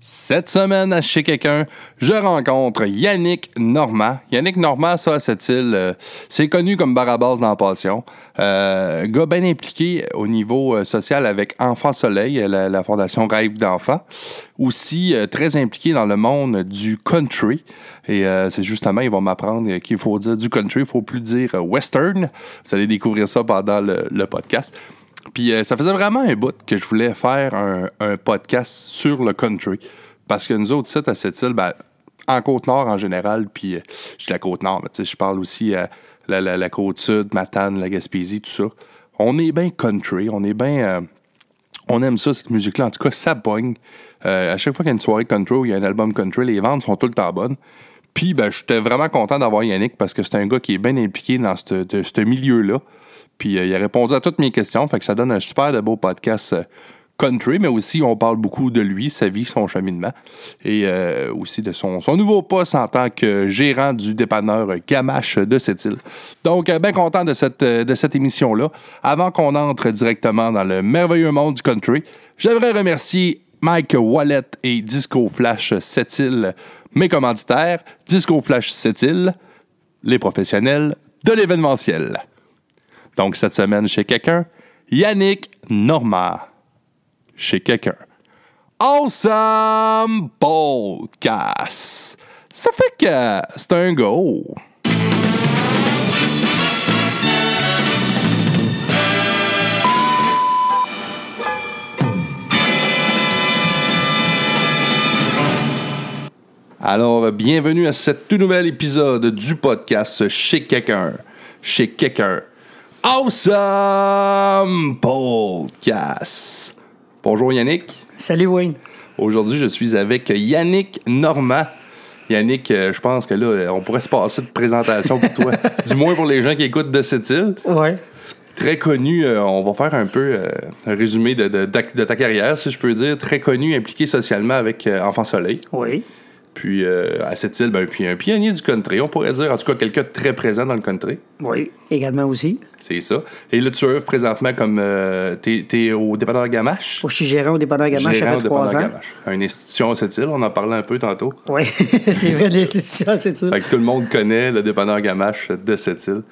Cette semaine, à chez quelqu'un, je rencontre Yannick Normand. Yannick Normand, ça, cette île, euh, c'est connu comme Barabas dans Passion. Euh, gars bien impliqué au niveau euh, social avec Enfants Soleil, la, la fondation Rêve d'enfants. Aussi euh, très impliqué dans le monde du country. Et euh, c'est justement, ils vont m'apprendre qu'il faut dire du country, il faut plus dire euh, western. Vous allez découvrir ça pendant le podcast. Puis euh, ça faisait vraiment un bout que je voulais faire un, podcast sur le country. Parce que nous autres, sites à cette île, ben, en Côte-Nord en général, puis euh, je dis la Côte-Nord, mais je parle aussi à la, la, la Côte-Sud, Matane, la Gaspésie, tout ça. On est bien country, on est bien... euh, on aime ça, cette musique-là. En tout cas, ça pogne. Euh, à chaque fois qu'il y a une soirée country ou il y a un album country, les ventes sont tout le temps bonnes. Puis, ben, j'étais vraiment content d'avoir Yannick parce que c'est un gars qui est bien impliqué dans ce milieu-là. Puis, euh, il a répondu à toutes mes questions. Fait que ça donne un super de beau podcast euh, country, mais aussi on parle beaucoup de lui, sa vie, son cheminement. Et euh, aussi de son, nouveau poste en tant que gérant du dépanneur Gamache de cette île. Donc, bien content de cette, de cette émission-là. Avant qu'on entre directement dans le merveilleux monde du country, j'aimerais remercier Mike Wallet et Disco Flash cette île, mes commanditaires. Disco Flash cette île, les professionnels de l'événementiel. Donc, cette semaine, chez quelqu'un, Yannick Normand. Chez quelqu'un. Awesome Podcast. Ça fait que c'est un go. Alors, bienvenue à cet tout nouvel épisode du podcast Chez quelqu'un. Chez quelqu'un. Awesome Podcast. Bonjour Yannick. Salut Wayne. Aujourd'hui, je suis avec Yannick Normand. Yannick, euh, je pense que là, on pourrait se passer de présentation pour toi. du moins pour les gens qui écoutent de cette île. Ouais. Très connu, euh, on va faire un peu euh, un résumé de, de- de ta carrière, si je peux dire. Très connu, impliqué socialement avec Enfant Soleil. Oui. Puis euh, à cette île, ben, puis un pionnier du country, on pourrait dire. En tout cas, quelqu'un de très présent dans le country. Oui. Également aussi. C'est ça. Et là, tu œuvres présentement comme. Euh, t'es, t'es au dépanneur Gamache? Je suis gérant au dépanneur Gamache, ça fait trois ans. Gamache. Une institution à cette île, on en parlait un peu tantôt. Oui, c'est vrai, l'institution, c'est ça. Fait que tout le monde connaît le dépanneur Gamache de cette île.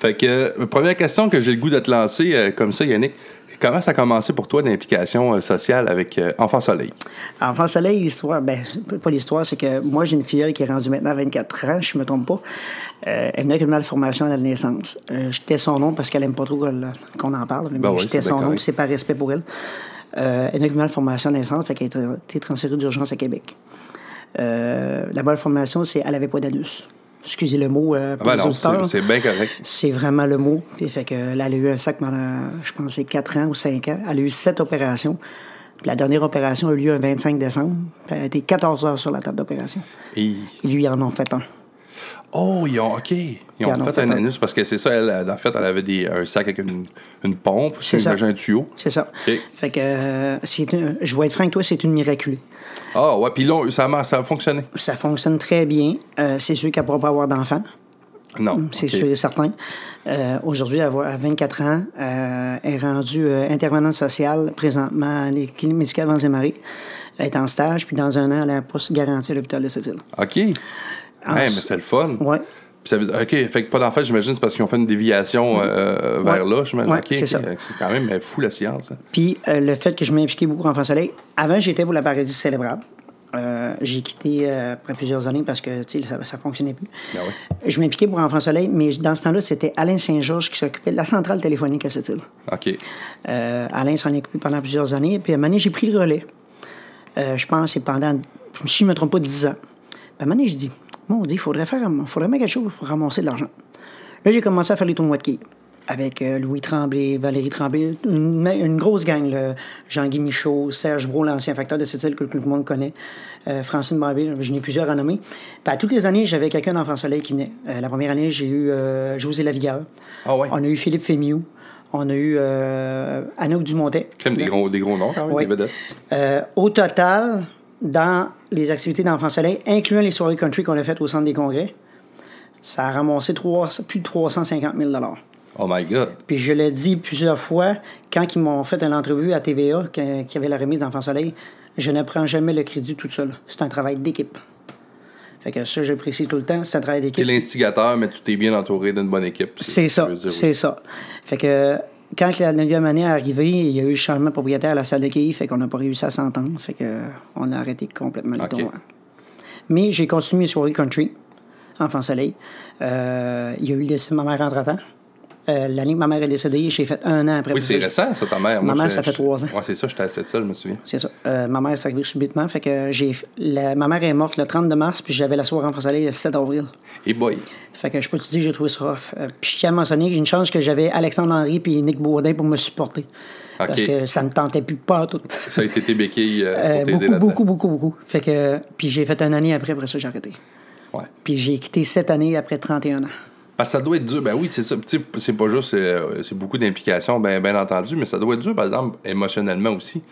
Fait que, euh, première question que j'ai le goût de te lancer, euh, comme ça, Yannick. Comment ça a commencé pour toi l'implication euh, sociale avec euh, Enfant Soleil? Enfant Soleil, l'histoire, ben, pas l'histoire, c'est que moi, j'ai une filleule qui est rendue maintenant à 24 ans, je me trompe pas. Euh, elle venait avec une malformation à la naissance. Euh, j'étais son nom parce qu'elle aime pas trop qu'on en parle, mais Ben oui, j'étais son nom, c'est par respect pour elle. Euh, elle a une malformation à la naissance, fait qu'elle a été transférée d'urgence à Québec. La malformation, c'est elle avait pas d'anus. Excusez le mot euh, Ah pour ben les non, auditeurs. c'est, c'est bien correct. C'est vraiment le mot. Puis, fait que, là, elle a eu un sac pendant, je pense, c'est 4 ans ou 5 ans. Elle a eu 7 opérations. Puis la dernière opération a eu lieu le 25 décembre. Puis Elle a été 14 heures sur la table d'opération. Et... Et lui, ils en ont fait un. Oh, ils ont, OK. Ils ont fait, fait un anus parce que c'est ça, elle, en fait, elle avait des, un sac avec une, une pompe, C'est ça. un tuyau. C'est ça. OK. Fait que, euh, c'est une- je vais être franc avec toi, c'est une miraculée. Ah, ouais, puis là, ça a, ça a fonctionné. Ça fonctionne très bien. Euh, c'est sûr qu'elle ne pourra pas avoir d'enfant. Non. C'est OK. sûr et certain. Euh, Aujourd'hui, à 24 ans, euh, elle est rendue euh, intervenante sociale présentement à l'équipe médicale Van Marie. Elle est en stage, puis dans un an, elle a un poste garanti à l'hôpital de cette île. OK. Hey, mais c'est le fun. Ouais. Puis ça veut dire- OK, fait que pas d'enfant, j'imagine, c'est parce qu'ils ont fait une déviation euh, vers Ouais. là, j'imagine. Ouais, OK, c'est ça. C'est quand même fou, la science. hein. Puis euh, le fait que je m'impliquais beaucoup en Enfant Soleil, avant, j'étais pour la paradis cérébrale. Euh, j'ai quitté euh, après plusieurs années parce que ça ne fonctionnait plus. Ben. Je m'impliquais pour Enfant Soleil, mais dans ce temps-là, c'était Alain Saint-Georges qui s'occupait de la centrale téléphonique à cette île. OK. Alain s'en est occupé pendant plusieurs années. Puis à un moment donné, j'ai pris le relais. Je pense que c'est pendant, si je ne me trompe pas, 10 ans. Puis à un moment donné, je dis, mon Dieu, il faudrait faire faudrait mettre quelque chose pour ramasser de l'argent. Là, j'ai commencé à faire les tournois de quilles. Avec euh, Louis Tremblay, Valérie Tremblay, une, une grosse gang. Jean-Guy Michaud, Serge Brault, l'ancien facteur de cette île que, tout le monde connaît, euh, Francine Barbier, je n'ai plusieurs à nommer. À toutes les années, j'avais quelqu'un d'Enfant Soleil qui venait. Euh, la première année, j'ai eu José Lavigueur. Ah ouais? On a eu Philippe Fémiou. On a eu Anouk Dumontet. Comme des gros, des gros noms, quand même, des vedettes. Au total, dans les activités d'Enfants Soleil, incluant les soirées country qu'on a faites au centre des congrès, ça a ramassé plus de 350 000 Oh my God. Puis je l'ai dit plusieurs fois, quand ils m'ont fait une entrevue à TVA, y avait la remise d'Enfants Soleil, Je ne prends jamais le crédit tout seul. C'est un travail d'équipe. Fait que ça, j'apprécie tout le temps. C'est un travail Tu es d'équipe. l'instigateur, mais tu t'es bien entouré d'une bonne équipe. C'est ça, c'est ça. Fait que quand la neuvième année est arrivée, il y a eu le changement de propriétaire à la salle de quilles, fait qu'on n'a pas réussi à s'entendre. Fait que on a arrêté complètement les Ok. tournois. Mais j'ai continué mes soirées country, Enfant Soleil. Euh, il y a eu le décès de ma mère entre-temps. Euh, L'année que ma mère est décédée, j'ai fait un an après. Oui, c'est ça. récent, ça, ta mère. Ma mère, ça fait trois ans. Ouais, c'est ça, j'étais à salle, je me souviens. C'est ça. Euh, ma mère s'est arrivée subitement. Fait que j'ai la- ma mère est morte le 30 mars, puis j'avais la soirée Enfant Soleil le 7 avril. Et boy. Fait que je peux te dire, j'ai trouvé ça rough. Euh, puis je tiens à mentionner que j'ai une chance que j'avais Alexandre Henry et Nick Bourdin pour me supporter. Parce que ça me tentait plus pas tout. Ça a été tes béquilles euh, pour t'aider beaucoup, beaucoup, beaucoup, beaucoup. Fait que, puis j'ai fait une année après, après ça, j'ai arrêté. Ouais. Puis j'ai quitté cette année après 31 ans. Parce que ça doit être dur. Ben oui, c'est ça. C'est pas juste. euh, c'est beaucoup d'implications, bien ben entendu, mais ça doit être dur, par exemple, émotionnellement aussi.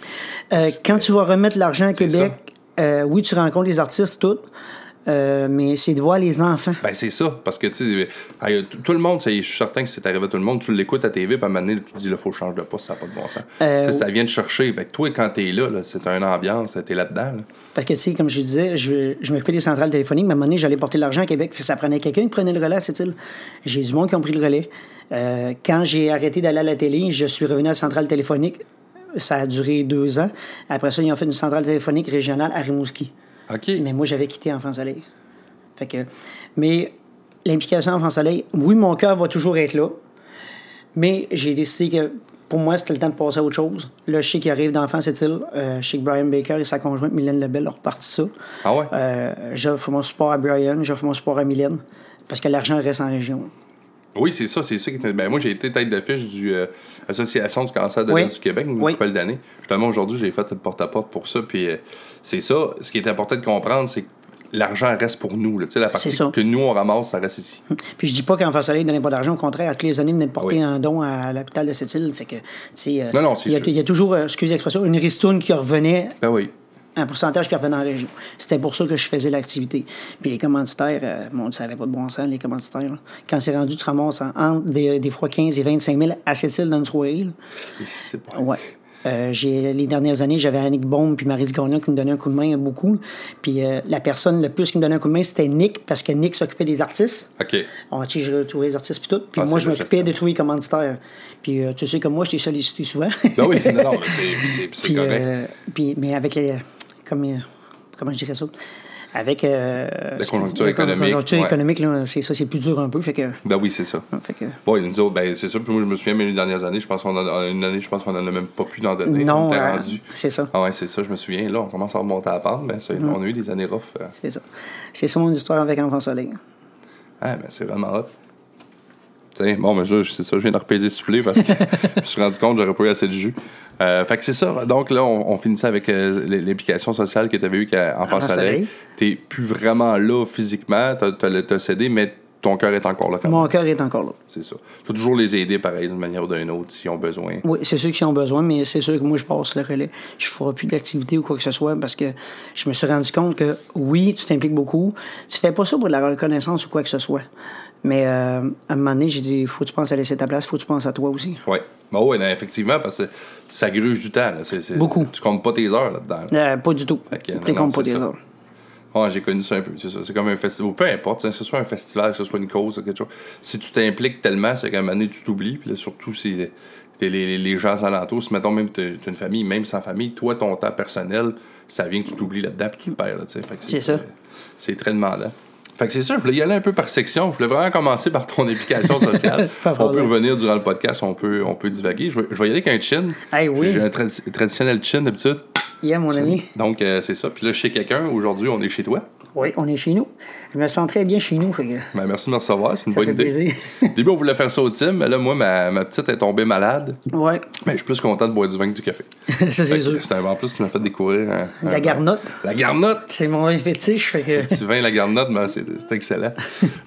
Euh, quand tu vas remettre l'argent à Québec, euh, oui, tu rencontres les artistes, tout, euh, mais c'est de voir les enfants. Ben c'est ça. Parce que, tu sais, hey, tout le monde, je suis certain que c'est arrivé à tout le monde. Tu l'écoutes à TV, puis à un moment donné, tu te dis, là, faut changer de poste, ça n'a pas de bon sens. Euh, ça vient te chercher. Fait que toi, quand t'es là, là c'est une ambiance, t'es là-dedans. là. Parce que, tu sais, comme je disais, je, je m'occupais des centrales téléphoniques, mais à un moment donné, j'allais porter l'argent à Québec. Fait Ça prenait quelqu'un qui prenait le relais île. J'ai du monde qui ont pris le relais. Euh, quand j'ai arrêté d'aller à la télé, je suis revenu à la centrale téléphonique. Ça a duré deux ans. Après ça, ils ont fait une centrale téléphonique régionale à Rimouski. OK. Mais moi, j'avais quitté Enfant Soleil. Fait que, mais l'implication Enfant Soleil, oui, mon cœur va toujours être là, mais j'ai décidé que pour moi, c'était le temps de passer à autre chose. Là, je sais qu'il arrive d'Enfant cette île. Euh, je sais que Brian Baker et sa conjointe Mylène Lebel ont reparti ça. Ah ouais? Euh, j'offre mon support à Brian, j'offre mon support à Mylène, parce que l'argent reste en région. Oui, c'est ça, c'est ça qui était. Ben, moi, j'ai été tête d'affiche du euh, Association du cancer de Oui. du Québec, une Oui. couple d'années. Justement, aujourd'hui, j'ai fait le porte-à-porte pour ça. Puis euh, c'est ça, ce qui est important de comprendre, c'est que l'argent reste pour nous. Là. Tu sais, la partie que nous, on ramasse, ça reste ici. Puis je dis pas qu'Enfant Soleil ne donnait pas d'argent, au contraire, à toutes les années, ils venaient de porter Oui. un don à l'hôpital de cette île. Fait que, euh, Non, non, c'est il y, a- il y a toujours, euh, excusez l'expression, une ristourne qui revenait Ben oui. Un pourcentage qui revenait en région. C'était pour ça que je faisais l'activité. Puis les commanditaires, euh, bon, ça n'avait pas de bon sens, les commanditaires. là. Quand c'est rendu, tu ramasses en- entre des, des fois 15 et 25 000 à cette île dans une soirée. c'est pas- Ouais. Euh, j'ai, les dernières années, j'avais Annick Baum puis Marie Gagnon qui me donnaient un coup de main beaucoup. Puis euh, la personne le plus qui me donnait un coup de main, c'était Nick, parce que Nick s'occupait des artistes. OK. On tu sais, je retrouvais les artistes puis tout. Puis Ah, moi, je la m'occupais de trouver les commanditaires. Puis euh, tu sais, comme moi, je t'ai sollicité souvent. Ben oui, non, non, mais c'est- correct. puis- mais avec les. Comme, euh, comment je dirais ça? Avec. euh, La conjoncture la économique, conjoncture ouais. économique, là, c'est ça, c'est plus dur un peu. Fait que. Ben oui, c'est ça. fait que Bon, nous autres, ben c'est ça. Puis moi, je me souviens, mais les dernières années, je pense qu'on en a une année, je pense qu'on en a même pas pu en donner. non, on euh, rendu. c'est ça. Ah ouais, c'est ça, je me souviens. Là, on commence à remonter à la pente, mais ça, on a eu des années rough. euh. C'est ça. C'est ça mon histoire avec Enfant Soleil. Ah, ben c'est vraiment hot. Tiens, bon, mais je- c'est ça, je viens de repaiser soufflé parce que je me suis rendu compte que j'aurais pas eu assez de jus. Euh, fait que c'est ça. Donc là, on, on finissait avec euh, l'implication sociale que tu avais eue qu'à Enfant Soleil. Soleil. T'es plus vraiment là physiquement, le- t'as cédé, mais ton cœur est encore là quand Mon cœur est encore là. C'est ça. faut toujours les aider pareil, d'une manière ou d'une autre, s'ils ont besoin. Oui, c'est ceux qui ont besoin, mais c'est sûr que moi, je passe le relais. Je ne ferai plus d'activité ou quoi que ce soit parce que je me suis rendu compte que oui, tu t'impliques beaucoup. Tu fais pas ça pour de la reconnaissance ou quoi que ce soit. Mais euh, à un moment donné, j'ai dit, faut que tu penses à laisser ta place, faut que tu penses à toi aussi. Oui. Ben ouais, non, effectivement, parce que ça gruge du temps. là. Beaucoup. Tu comptes pas tes heures là-dedans. là. Euh, pas du tout. T'es non, comme pas ça. autres. Ouais, j'ai connu ça un peu, c'est ça. C'est comme un festival. Peu importe, que ce soit un festival, que ce soit une cause, quelque chose. Si tu t'impliques tellement, c'est qu'à un moment donné, tu t'oublies. Puis là, surtout si t'es les, les, les gens alentours, si mettons même t'as t'as une famille, même sans famille, toi, ton temps personnel, ça vient que tu t'oublies là-dedans puis tu te perds, là, tu C'est ça. C'est très demandant. Fait que c'est ça, je voulais y aller un peu par section. Je voulais vraiment commencer par ton implication sociale. On peut revenir durant le podcast, on peut, on peut divaguer. Je vais, je vais y aller avec un chin. Hey, oui. J'ai un tradi- traditionnel chin d'habitude. Yeah, mon ami. Donc, euh, c'est ça. Puis là, chez quelqu'un, aujourd'hui, on est chez toi. Oui, on est chez nous. Je me sens très bien chez nous. Fait que Ben, merci de me recevoir, c'est une ça bonne fait idée. plaisir. Au début, on voulait faire ça au team, mais là, moi, ma, ma petite est tombée malade. ouais, Mais je suis plus content de boire du vin que du café. ça c'est sûr. C'est un en plus, tu m'as fait découvrir un- un- La garnotte, La garnotte! c'est mon fétiche. Fait que... Petit vin, la garnotte, ben, c'est excellent.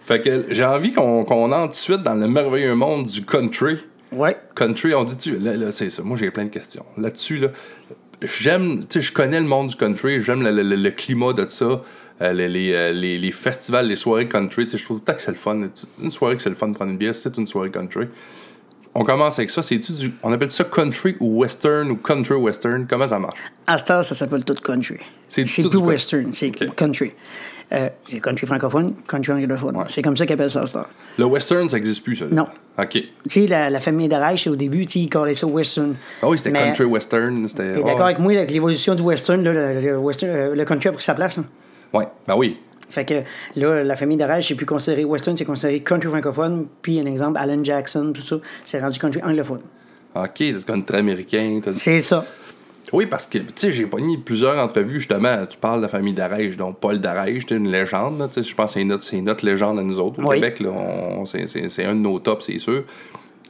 fait que j'ai envie qu'on qu'on entre tout de suite dans le merveilleux monde du country. Ouais. Country, on dit-tu? Là, là, c'est ça. Moi, j'ai plein de questions. Là-dessus, là, j'aime, tu sais, je connais le monde du country, j'aime le, le- le climat de ça, les, les, euh, les- les festivals, les soirées country. Je trouve tout que c'est le fun. Une soirée que c'est le fun de prendre une bière, c'est une soirée country. on commence avec ça. C'est-tu du. On appelle ça country ou western ou country western? Comment ça marche? À ce ça s'appelle tout country. C'est plus du- western, c'est Ok. country. Euh, country francophone, country anglophone. C'est comme ça qu'ils appellent ça temps. Le western, ça n'existe plus, ça. Non. OK. Tu sais, la, la famille d'Arèche, au début, ils callaient ça western. Ah oui, c'était country western. T'es ouais. d'accord avec moi avec l'évolution du western, là, le, le western, euh, le country a pris sa place. hein? Ouais, ben oui. Fait que là, la famille d'Arèche, c'est plus considéré western, c'est considéré country francophone. Puis, un exemple, Alan Jackson, tout ça, c'est rendu country anglophone. OK, c'est country américain. C'est ça. Oui, parce que, tu sais, j'ai pogné plusieurs entrevues, justement. Tu parles de la famille d'Arèche, donc Paul d'Arèche, c'est une légende. là, tu sais, Je pense que c'est notre, notre légende à nous autres. Au Oui. Québec, c'est un de nos tops, c'est sûr.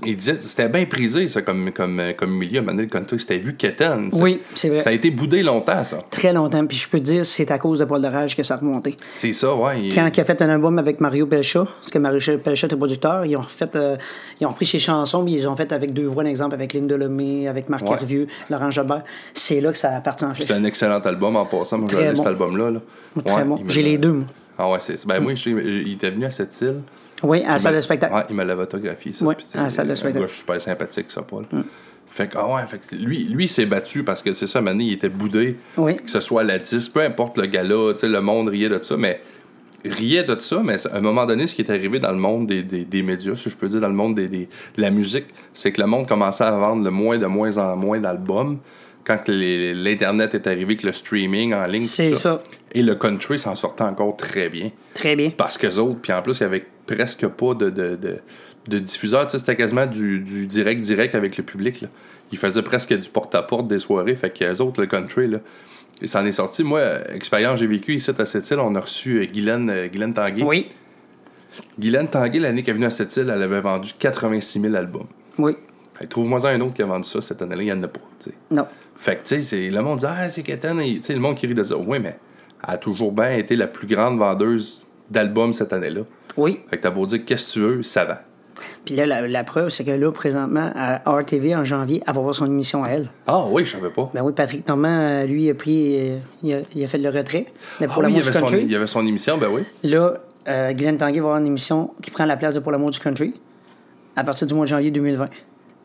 Il disait, c'était bien prisé, ça, comme, comme, comme milieu. Maintenant, le country, c'était vu sais. Oui, c'est vrai. Ça a été boudé longtemps, ça. Très longtemps. Puis, je peux te dire, c'est à cause de Paul Darage que ça a remonté. C'est ça, il- Quand il a fait un album avec Mario Pelcha, parce que Mario Pelcha était producteur, ils ont refait, euh, ils ont repris ses chansons, puis ils ont fait avec deux voix, un exemple avec Linda Lemay, avec Marc Ouais. Hervieux, Laurent Jalbert. C'est là que ça a parti en flèche. C'est un excellent album en passant. Moi, j'ai bon. cet album-là. Là. Très Ouais, bon. J'ai les deux, moi. Ah ouais, c'est. Ben, moi, je sais, il était venu à cette île. Oui, à la Il salle m'a- de spectacle. Ouais, il me l'avait autographié, ça. Tu à la salle de un spectacle. Mm. gars super sympathique, ça, Paul. Fait que, ah ouais, fait que lui, lui il s'est battu parce que c'est ça, maintenant, il était boudé. Oui. Que ce soit la 10, peu importe le sais, le monde riait de ça, mais riait de ça, mais à un moment donné, ce qui est arrivé dans le monde des, des, des médias, si je peux dire, dans le monde des, des- de la musique, c'est que le monde commençait à vendre de moins de moins en moins d'albums quand l'Internet est arrivé, que le streaming en ligne, C'est ça. Et le country s'en sortait encore très bien. Très bien. Parce que autres, puis en plus, il y avait presque pas de, de, de, sais, c'était quasiment du, du direct-direct avec le public. Là. Ils faisaient presque du porte-à-porte des soirées. Fait que les autres, le country, là, et ça en est sorti. Moi, expérience, j'ai vécu ici à cette île, on a reçu euh, Guylaine, euh, Guylaine Tanguay. Oui. Guylaine Tanguay, l'année qu'elle est venue à cette île, elle avait vendu 86 000 albums. Oui. Trouve-moi un autre qui a vendu ça cette année-là, il n'y en a pas. Non. Fait que, tu sais, le monde dit, ah, c'est Kéten. Et, Tu sais, le monde qui rit de ça. Oui, mais a toujours bien été la plus grande vendeuse d'albums cette année-là. Oui. Fait que t'as beau dire, qu'est-ce que tu veux, ça va. Puis là, la, la preuve, c'est que là, présentement, à RTV, en janvier, elle va avoir son émission à elle. Ah oui, je savais pas. Ben oui, Patrick Normand, euh, lui, il a pris. euh, il, a, il a fait le retrait de Ah Pour oui, il l'amour y, du avait son, il y avait son émission, ben oui. Là, euh, Guylaine Tanguay va avoir une émission qui prend la place de Pour l'amour du country à partir du mois de janvier 2020.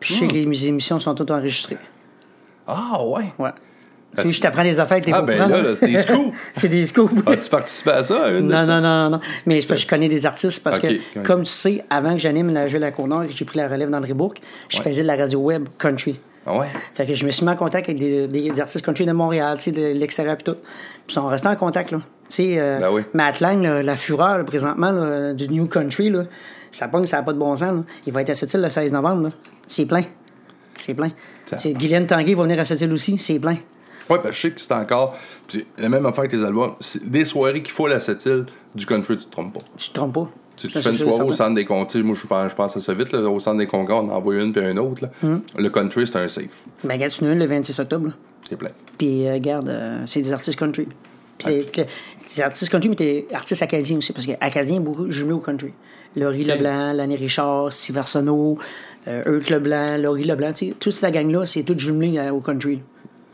Puis je sais que les émissions sont toutes enregistrées. Ah ouais. Ouais. Tu veux, je t'apprends des affaires que t'es Ah, ben là, là, c'est des scoops. c'est des scoops. As-tu participé à ça? une de Non, non, non, non. Mais je connais des artistes parce que, comme tu sais, avant que j'anime la Jeu de la Cour-Nord et que j'ai pris la relève d'André Bourque, je Ouais. faisais de la radio web country. Ah ouais? Fait que je me suis mis en contact avec des, des- des artistes country de Montréal, tu sais, de l'extérieur et tout. Puis on restait en contact, là. Tu sais, euh, Ben oui. Matt Lang, là, la fureur, là, présentement, là, du New Country, là, ça pogne, ça n'a pas de bon sens. Il va être à cette île le 16 novembre. C'est plein. C'est plein. Guylaine Tanguay va venir à cette île aussi, c'est plein. Ouais, ben je sais que c'est encore. puis la même affaire que les albums. Des soirées qu'il faut à cette île, du country, tu te trompes pas. Tu te trompes pas. Tu, tu fais une soirée au centre des congrès. Moi, je pense, je pense à ça vite. Là, au centre des congrès, on en envoie une puis une autre. là. Hum. Le country, c'est un safe. Ben, regarde, tu une le 26 octobre. C'est plein. Puis, euh, regarde, euh, c'est des artistes country. Puis, les- des artistes country, mais des artistes acadiens aussi, parce que acadiens, beaucoup jumelés au country. Laurie Leblanc, Lanny Richard, Arsenault, euh, Earth Leblanc, Laurie Leblanc, toute cette gang-là, c'est tout jumelé euh, au country.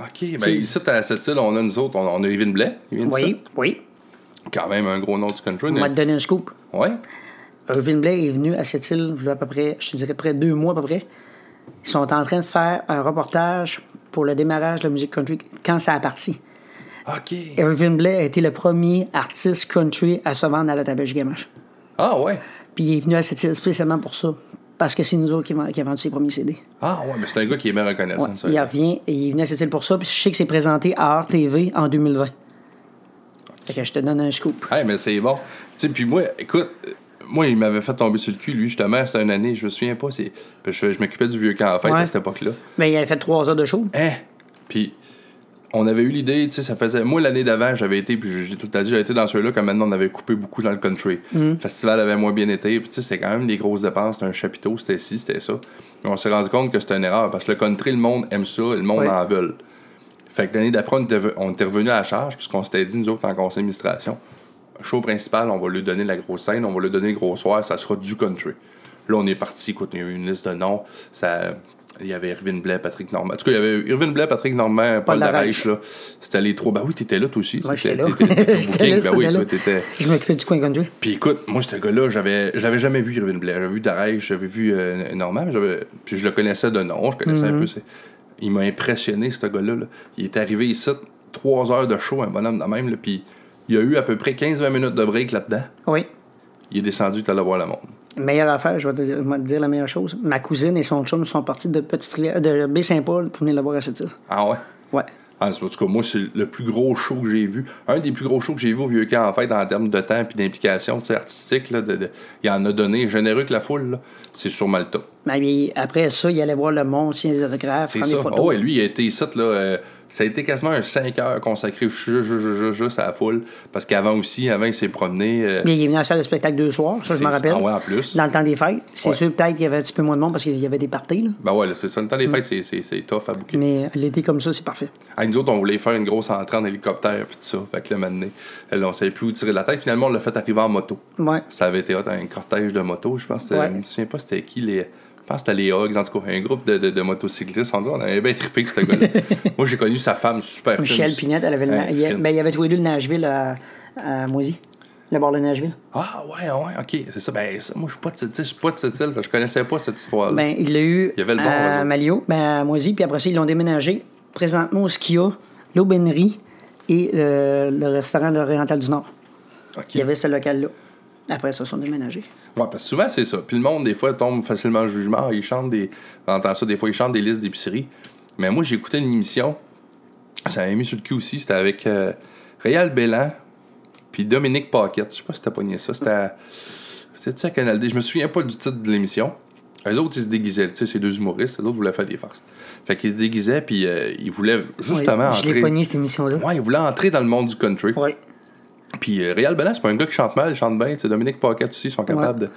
OK. Ben, ici, à cette île, on a nous autres. On, on a Yvonne Blais. Oui, oui. Quand même un gros nom du country. On te donner un scoop. Ouais. Irvin Blais est venu à cette île, il y a à peu près, je te dirais, près de deux mois à peu près. Ils sont en train de faire un reportage pour le démarrage de la musique country quand ça a parti. OK. Irvin Blais a été le premier artiste country à se vendre à la Tabèche Gamache. Ah ouais. Puis il est venu à cette île spécialement pour ça. Parce que c'est nous autres qui avons qui avons vendu ses premiers CD. Ah ouais, mais c'est un gars qui est bien reconnaissant. Ouais, ça. il revient et il est venu à pour ça. Puis je sais que c'est présenté à RTV en 2020. Fait que je te donne un scoop. Hey, mais c'est bon. Tu sais, puis moi, écoute, euh, moi, il m'avait fait tomber sur le cul, lui, justement, c'était une année, je me souviens pas, c'est. Je, je m'occupais du vieux camp en fait Ouais. à cette époque-là. Mais il avait fait trois heures de show. Hein? Puis, on avait eu l'idée, tu sais, ça faisait. Moi, l'année d'avant, j'avais été, puis j'ai tout temps dit, j'avais été dans ceux-là, comme maintenant, on avait coupé beaucoup dans le country. Mm. Le festival avait moins bien été, puis tu sais, c'était quand même des grosses dépenses, c'était un chapiteau, c'était ci, c'était ça. Mais on s'est rendu compte que c'était une erreur, parce que le country, le monde aime ça, et le monde en veut. Fait que l'année d'après, on était, on était revenu à la charge, puisqu'on s'était dit, nous autres, en conseil d'administration, show principal, on va lui donner la grosse scène, on va lui donner le gros soir, ça sera du country. Là, on est parti, écoute, il y a eu une liste de noms. Ça, Il y avait Irvin Blais, Patrick Normand. En tout cas, il y avait Irvin Blais, Patrick Normand, Paul Darèche. là. C'était les trois. Ben oui, t'étais là, toi aussi. Moi, j'étais là. t'étais- booking. Ben oui, c'était toi, là. t'étais. Je m'occupais du coin country. Puis écoute, moi, ce gars-là, j'avais, je l'avais jamais vu, Irvin Blais. J'avais vu Darèche, j'avais vu euh, Normand, j'avais, puis je le connaissais de nom, je connaissais Mm-hmm. un peu. c'est- Il m'a impressionné, ce gars-là. là. Il est arrivé ici, trois heures de show, un bonhomme de même, là, puis il y a eu à peu près 15-20 minutes de break là-dedans. Oui. Il est descendu, tu allé voir le monde. Meilleure affaire, je vais te dire, je vais te dire la meilleure chose. Ma cousine et son chum sont partis de Petite Rivière, de Baie-Saint-Paul pour venir le voir à cette île. Ah ouais? Ouais. Ah, en tout cas, moi, c'est le plus gros show que j'ai vu. Un des plus gros shows que j'ai vu au Vieux Camp, en fait, en termes de temps et d'implication artistique. Il en a donné, généreux que la foule. là. C'est sûrement le top. Mais après ça, il allait voir le monde, signer des autographes, prendre ça. des photos. Oh, et lui, il a été ici, là. euh, ça a été quasiment un 5 heures consacré juste, juste, juste, juste à la foule. Parce qu'avant aussi, avant, il s'est promené. euh, Mais il est venu à la salle de spectacle deux soirs, ça je me rappelle. ah ouais, en plus. Dans le temps des fêtes. C'est Ouais. sûr, peut-être qu'il y avait un petit peu moins de monde parce qu'il y avait des parties, là. Ben ouais, là, c'est ça. Le temps Mm. des fêtes, c'est- tough à bouquer. Mais l'été comme ça, c'est parfait. Ah, nous autres, on voulait faire une grosse entrée en hélicoptère puis tout ça. Fait que là, maintenant, là, on savait plus où tirer la tête. Finalement, on l'a fait arriver en moto. Ouais. Ça avait été hot, un cortège de motos. Je pense Ouais. je me souviens pas c'était qui les. Je pense que c'était les Hogs, en tout cas, un groupe de, de, de motocyclistes. On, dit, on avait bien trippé que ce gars-là. Moi, j'ai connu sa femme super Michel fine. Pinette, elle avait le na- il, ben, il avait trouvé le Nashville à, à Moisy. Le bord de Nashville. Ah, ouais, ouais, ok. C'est ça. Ben, ça, moi, je suis pas de cette île. Je suis pas de cette île. Je connaissais pas cette histoire-là. Ben, il l'a eu Il y avait le à. Malio, ben, à Moisy, puis après ça, ils l'ont déménagé présentement au Skia, l'aubainerie et euh, le restaurant L'Oriental du Nord. Il y avait ce local-là. Après ça, ils sont déménagés. Ouais, parce que souvent, c'est ça. Puis le monde, des fois, tombe facilement en jugement. Ils chantent des. On entend ça, des fois, ils chantent des listes d'épicerie. Mais moi, j'ai écouté une émission. Ça m'a mis sur le cul aussi. C'était avec euh, Réal Bélan, puis Dominique Paquette. Je sais pas si t'as pogné ça. C'était. C'était-tu à Canal D? Je me souviens pas du titre de l'émission. Eux autres, ils se déguisaient. Tu sais, c'est deux humoristes. Eux autres voulaient faire des farces. Fait qu'ils se déguisaient, puis euh, ils voulaient justement Ouais, je l'ai entrer. pogné, cette émission-là. Ouais, ils voulaient entrer dans le monde du country. Oui. Puis euh, Réal c'est pas un gars qui chante mal, il chante bien. tu sais, Dominique Paquette aussi, ils sont capables de.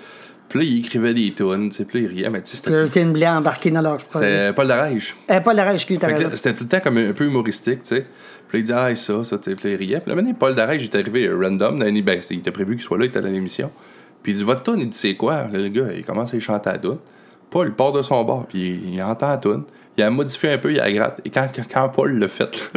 Puis là, il écrivait des tunes, puis là, il riait, mais tu sais, c'était. une Blais embarqué dans leur projet. C'était Paul Darèche. Euh, la que là, raison. C'était tout le temps comme un, un peu humoristique, tu sais. Puis là, il disait, ah, ça, ça, tu sais, puis il riait. Puis là, maintenant, Paul Darèche, il est arrivé euh, random, dans ben, il était prévu qu'il soit là, il était à l'émission. Puis il dit, votre tune, il dit, c'est quoi? Là, le gars, il commence à y chanter à la. Paul, il part de son bar, puis il, il entend la tune. Il a modifié un peu, il a gratte. Et quand, quand, Paul l'a fait,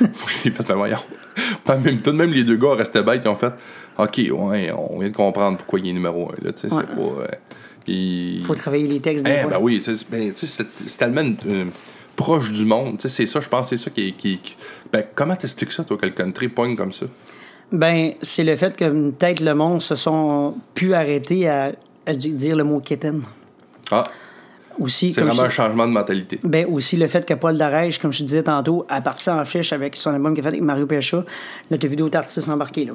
a fait, mais voyons. Pas même, tout de même, les deux gars restaient bêtes, ils ont fait, OK, ouais, on vient de comprendre pourquoi il est numéro un, là, tu sais, Ouais. pas. euh, il- faut travailler les textes eh, ben oui, ben, c'est tellement euh, proche du monde. tu sais, C'est ça, je pense, c'est ça qui est. qui- qui- Ben, comment t'expliques ça, toi, que le country pogne comme ça? Ben, c'est le fait que peut-être le monde se sont pu arrêter à, à di- dire le mot kitten. Ah, Aussi, c'est vraiment je- un changement de mentalité. Ben aussi le fait que Paul Darèche, comme je te disais tantôt, a parti en flèche avec son album qu'il a fait avec Mario Pécha. Là, t'as vu d'autres artistes embarqués, là.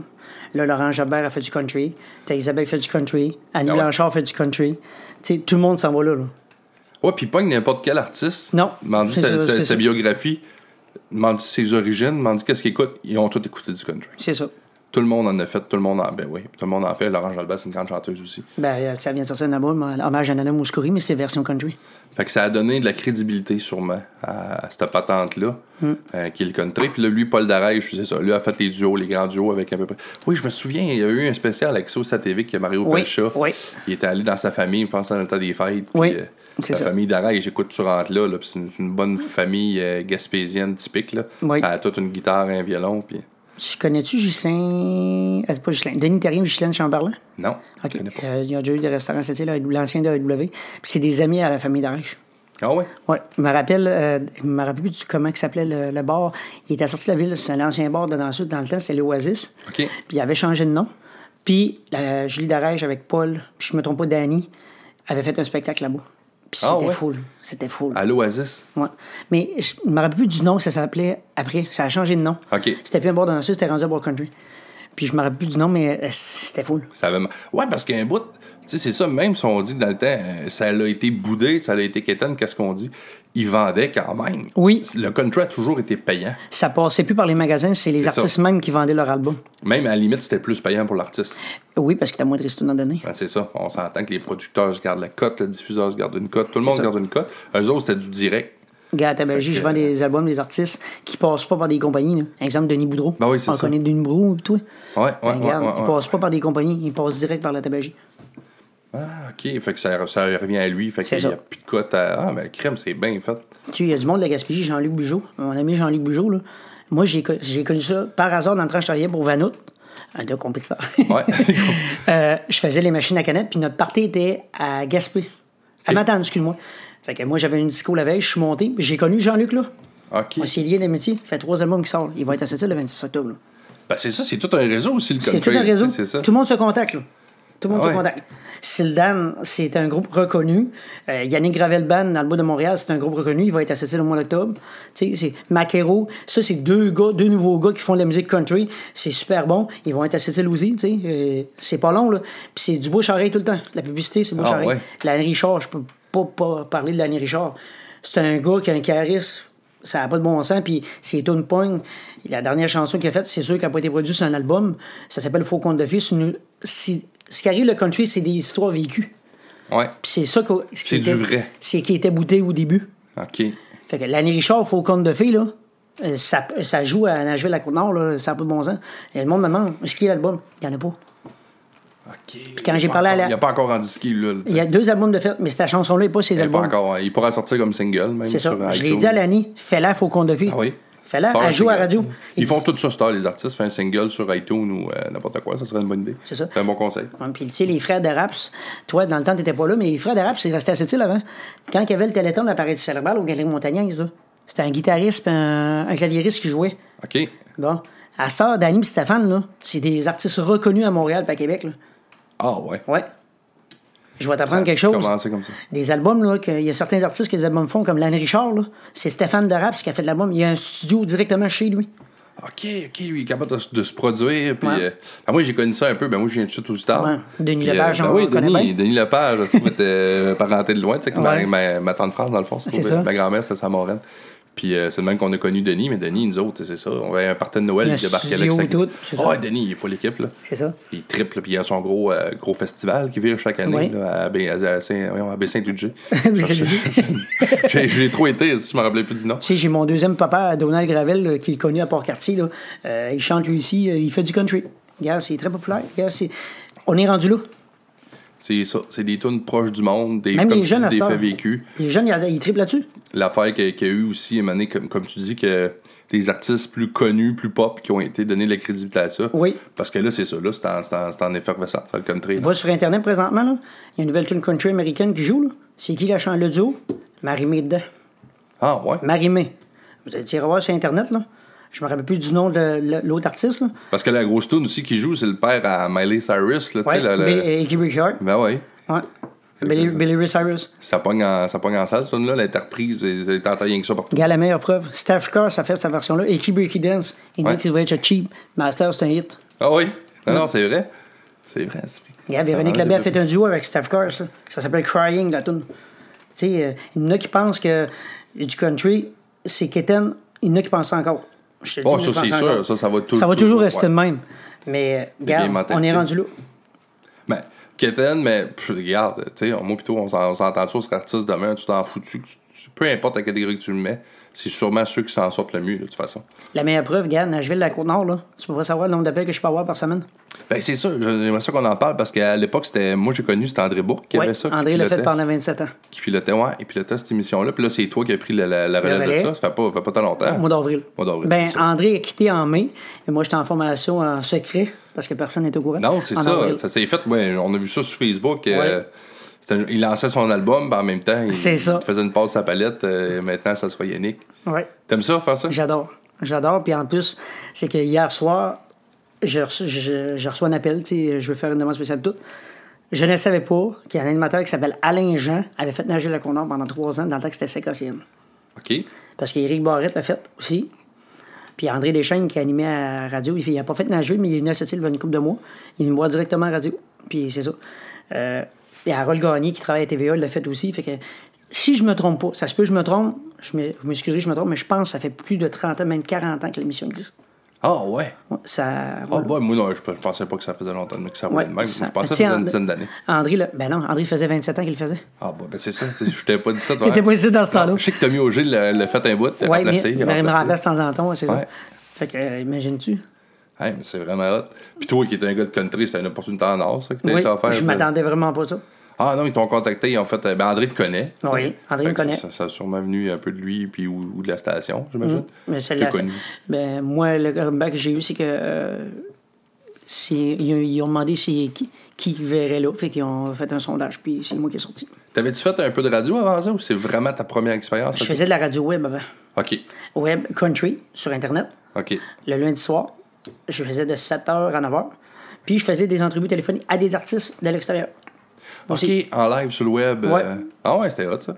Là, Laurent Jabert a fait du country. T'as Isabelle fait du country. Annie Ah ouais. Blanchard fait du country. Tu sais, tout le monde s'en va là, là. Ouais, puis pogne n'importe quel artiste. Non, M'en dit sa, biographie, m'en dit ses origines, m'en dit qu'est-ce qu'ils écoutent. Ils ont tous écouté du country. C'est ça. Tout le monde en a fait, tout le monde en. Ben oui, tout le monde en fait. Laurent Jalbert, c'est une grande chanteuse aussi. Ben, ça vient de sortir un album, hommage à Nana Mouskouri, mais c'est version country. Fait que ça a donné de la crédibilité sûrement à, à cette patente-là, Hmm. euh, qui est le country. Puis là, lui, Paul Darèche, c'est ça. Lui a fait les duos, les grands duos avec à peu près. Oui, je me souviens, il y a eu un spécial avec Sauce TV qui a Mario Oui, Pelcha. oui. Il était allé dans sa famille, je pense, dans le temps des fêtes. Oui, puis, euh, c'est la ça. famille Darèche, j'écoute, tu rentres là, c'est une, bonne famille euh, gaspésienne typique. Là. Oui. Ça a toute une guitare, un violon, puis. Tu connais-tu Justin. Ah, c'est pas Justin. Denis Terrien ou Justin Chamberlain? Non, OK. Euh, il y a déjà eu des restaurants, c'était l'ancien de AEW. Puis c'est des amis à la famille Darèche. Ah ouais? Oui, je me rappelle, euh, je me rappelle plus comment il s'appelait le, le bar. Il était sorti de la ville, c'est l'ancien bar de dans le sud, dans le temps, c'était l'Oasis. OK. Puis il avait changé de nom. Puis euh, Julie Darèche avec Paul, puis je me trompe pas, Danny, avait fait un spectacle là-bas. Ah c'était ouais? full. C'était full. À l'Oasis? Ouais. Mais je me rappelle plus du nom, ça s'appelait après. Ça a changé de nom. OK. C'était plus un bar dans le sud, c'était rendu à Bar Country. Puis je me rappelle plus du nom, mais euh, c'était full. Ça avait... Ouais, parce qu'un bout, tu sais, c'est ça, même si on dit que dans le temps, euh, ça a été boudé, ça a été quétaine, qu'est-ce qu'on dit? Ils vendaient quand même. Oui. Le country a toujours été payant. Ça passait plus par les magasins, c'est les artistes même qui vendaient leur album. Même à la limite, c'était plus payant pour l'artiste. Oui, parce que t'as moins de ristournes à donner. Ben, c'est ça. On s'entend que les producteurs se gardent la cote, le diffuseur se garde une cote, tout le monde ça. garde une cote. Eux autres, c'était du direct. Gars, à Tabagie, Fait je vends des albums des artistes qui passent pas par des compagnies. Là. Exemple, Denis Boudreau. Ben oui, c'est On ça. connaît Denis Boudreau, toi. Ouais, ouais, Ben, ouais, regarde, ouais, ils passent pas par des compagnies, ils passent direct par la Tabagie. Ah, OK. Fait que ça, ça revient à lui. Fait qu'il n'y a plus de cote à. Ah, mais le crème, c'est bien fait. Tu sais, il y a du monde de la Gaspésie, Jean-Luc Bugeaud, mon ami Jean-Luc Bugeaud, là. Moi, j'ai co- j'ai connu ça par hasard dans le que je travaillais pour Vanout, un de compétiteur. Ouais. Euh, je faisais les machines à canettes, puis notre party était à Gaspé. À Matane, excuse-moi. Fait que moi, j'avais une disco la veille, je suis monté, j'ai connu Jean-Luc, là. OK. Moi, c'est lié d'amitié. Il fait trois albums qui sortent. Il va être à cette île le 26 octobre. là. Ben, c'est ça, c'est tout un réseau aussi, le C'est tout country. un réseau. Tout le monde se contacte, là. Tout le monde Ah contacte. Sildan, c'est un groupe reconnu. Euh, Yannick Gravel Band, dans le bois de Montréal, c'est un groupe reconnu. Il va être île au mois d'octobre. C'est Maquero. Ça, c'est deux gars, deux nouveaux gars qui font de la musique country. C'est super bon. Ils vont être île aussi. Euh, c'est pas long, là. Puis c'est du bouche oreille tout le temps. La publicité, c'est bouche Ah oreille. ouais. L'Anne Richard, je peux pas, pas parler de l'Anne Richard. C'est un gars qui a un charisme ça n'a pas de bon sens. Puis c'est Tune Point. La dernière chanson qu'il a faite, c'est sûr qu'elle n'a pas été produite sur un album. Ça s'appelle Faux conte de si- Ce qui arrive, le country, c'est des histoires vécues. Ouais. Puis c'est ça que. ce qui C'est du vrai. C'est qui était bouté au début. OK. Fait que l'année Richard, Faux conte de fille, là. euh, Ça, ça joue à Nashville, la Côte-Nord, là, ça n'a pas de bon sens. Et le monde me demande, est-ce qu'il y a l'album? Il n'y en a pas. OK. quand j'ai parlé à la- Il n'y a pas encore en disque, là. Il y a deux albums de fait, mais cette chanson-là n'est pas ses Il y a pas albums. encore. Il pourra sortir comme single, même. C'est ça. Je l'ai dit à l'année, fais-la, Faux conte de fille. Ah oui? Fais-la, elle joue à radio. Ils font tout ça, Star, les artistes. Fais un single sur iTunes ou euh, n'importe quoi, ça serait une bonne idée. C'est ça. C'est un bon conseil. Ouais, Puis, tu sais, les frères de Raps, toi, dans le temps, tu n'étais pas là, mais les frères de Raps, c'est resté à cette île avant. Quand il y avait le téléthon de l'appareil cérébral aux Galeries Montagnaise, c'était un guitariste un, un claviériste qui jouait. OK. Bon. À ça, Danny et Stéphane, là, c'est des artistes reconnus à Montréal et à Québec. Là. Ah, ouais. Ouais. Je vais t'apprendre quelque chose. comme ça. Des albums, là, il y a certains artistes que les albums font, comme Lanny Richard. C'est Stéphane de Raps qui a fait l'album. Il y a un studio directement chez lui. OK, OK, lui, il est capable de, de se produire. Puis, Ouais. euh, ben, moi, j'ai connu ça un peu. Ben, moi, je viens de chute aux stars. Ouais. Denis Puis, Lepage, ben on oui, le connaît Denis, bien. Denis Lepage, était euh, parenté de loin. Tu sais, Ouais. ma, ma, ma tante France, dans le fond, C'est ça. Ma grand-mère, c'était sa moraine. Puis, euh, c'est le même qu'on a connu Denis. Mais Denis, nous autres, c'est ça. On avait un partenaire de Noël, Il y débarquait avec sa... tout, c'est ça. Ouais, Denis, il faut l'équipe, là. C'est ça. Il triple, puis il a son gros, euh, gros festival qui vire chaque année Oui. là, à, Bé- à, Saint- à lui. J'ai j'ai trop été, si je me rappelais plus du nom. Tu sais, j'ai mon deuxième papa, Donald Gravel, là, qui est connu à Port-Cartier. là. Euh, il chante lui ici, euh, il fait du country. Regarde, c'est très populaire. Regarde, c'est... On est rendu là. C'est ça, c'est des tunes proches du monde, des, Même comme les tu jeunes dis, des faits vécus. Les jeunes, ils, triplent là-dessus. L'affaire qu'il y y a eu aussi, Emané, comme, comme tu dis, que des artistes plus connus, plus pop, qui ont été donnés de la crédibilité à ça. Oui. Parce que là, c'est ça, là, c'est en, en, c'est en effervescence, le country. là. Va sur Internet présentement, là. Il y a une nouvelle tune country américaine qui joue. Là. C'est qui la chante le duo? Marie-Mé dedans. Ah, ouais. Marie-Mé. Vous allez tirer voir sur Internet, là. Je me rappelle plus du nom de l'autre artiste, là. Parce que la grosse tune aussi qui joue, c'est le père à Miley Cyrus, là, Ouais, le- et Keith Richard. Ben ouais. Ouais. Billy, Ray Cyrus. Ça pogne en, ça pogne en salle, cette tune-là, l'interprise, t'entends rien que ça partout. La meilleure preuve. Steph Curry, ça fait cette version-là. Et Breaky Dance. Il dit qu'il va être cheap. Master, c'est un hit. Ah oui? Non, non, c'est vrai. C'est vrai. ça Véronique Labelle a fait un duo avec Steph Curry, ça. Ça s'appelle Crying, la tune. Tu sais, euh, il y en a qui pensent que du country, c'est Keten. Il y en a qui pensent ça encore. Je te Oh, ça, c'est sûr. Ça, ça va tout- Ça va toujours toujours, rester ouais. de même. Mais, regarde, on est rendu là. Ben, Keten, mais pff, regarde, tu sais, moi plutôt, on s'en- on s'entend sur ce artiste demain, tu t'en foutu. tu- Peu importe la catégorie que tu le mets, c'est sûrement ceux qui s'en sortent le mieux, de toute façon. La meilleure preuve, regarde, Nashville, la Côte-Nord, là. Tu peux pas savoir le nombre d'appels que je peux avoir par semaine. Ben, c'est ça, j'aimerais ça qu'on en parle parce qu'à l'époque, c'était. Moi, j'ai connu, c'était André Bourque qui avait ça. André l'a fait pendant 27 ans. Qui pilotait, ouais, il pilotait cette émission-là. Puis là, c'est toi qui as pris la, la, la relève de ça. Ça fait pas, fait pas tant longtemps. Au mois d'avril. Mois d'avril, Ben. André a quitté en mai. Et moi, j'étais en formation en secret parce que personne n'est au courant. Non, c'est ça. avril. Ça s'est fait. ouais, on a vu ça sur Facebook. euh, Il lançait son album, puis en même temps, il, ça. il faisait une passe à palette. euh, maintenant, ça sera Yannick. Ouais. T'aimes ça, faire ça? J'adore. J'adore. Puis en plus, c'est que hier soir, j'ai reçu, je- j'ai reçu un appel. tu sais, Je veux faire une demande spéciale toute. Je ne savais pas qu'il y a un animateur qui s'appelle Alain Jean avait fait nager le Condor pendant trois ans dans le temps que c'était. OK. Parce qu'Éric Barrette l'a fait aussi. Puis André Deschênes, qui animait à radio, il n'a pas fait nager, mais il est venu à cette île il y a une couple de mois. Il me voit directement à radio. Puis c'est ça. Euh, a Harold Gagné qui travaille à TVA, il l'a fait aussi. Fait que si je me trompe pas, ça se peut que je me trompe, je me- vous m'excuserez, je me trompe, mais je pense que ça fait plus de 30 ans, même 40 ans que l'émission existe. Ah, ouais. Ouais, Ça Ah, roule. bah, moi, non, je, je pensais pas que ça faisait longtemps que ça roulait Ouais, de même. ça- Je pensais que ça faisait une dizaine d'années. André, là, ben non, André faisait 27 ans qu'il le faisait. Ah, bah, ben, c'est ça. Je t'avais pas dit ça. T'étais pas ici dans ce temps-là. Je sais que Tommy Auger l'a fait un bout, t'as Ouais, remplacé. mais, il a mais il me remplace de temps en temps, ouais, c'est Ouais. ça. Fait que, euh, imagines-tu? Hey, mais c'est vraiment hot. Puis toi, qui es un gars de country, c'était une opportunité en or, ça, que t'as Oui, offert. je m'attendais vraiment pas à ça. Ah non, ils t'ont contacté, en fait. euh, Ben, André te connaît. Oui, André me connaît. Ça, ça a sûrement venu un peu de lui puis, ou, ou de la station, j'imagine. Mais c'est la- connu. Ben, moi, le comeback que j'ai eu, c'est que. euh, ils, ont- ils ont demandé qui, qui verrait là. Fait qu'ils ont fait un sondage, puis c'est moi qui est sorti. T'avais-tu fait un peu de radio avant ça ou c'est vraiment ta première expérience? Je faisais de la radio web avant. OK. Web country sur Internet. OK. Le lundi soir, je faisais de 7h à 9h. Puis je faisais des entrevues téléphoniques à des artistes de l'extérieur. OK, en live sur le web. Ouais. euh, Ah ouais, c'était hot, ça.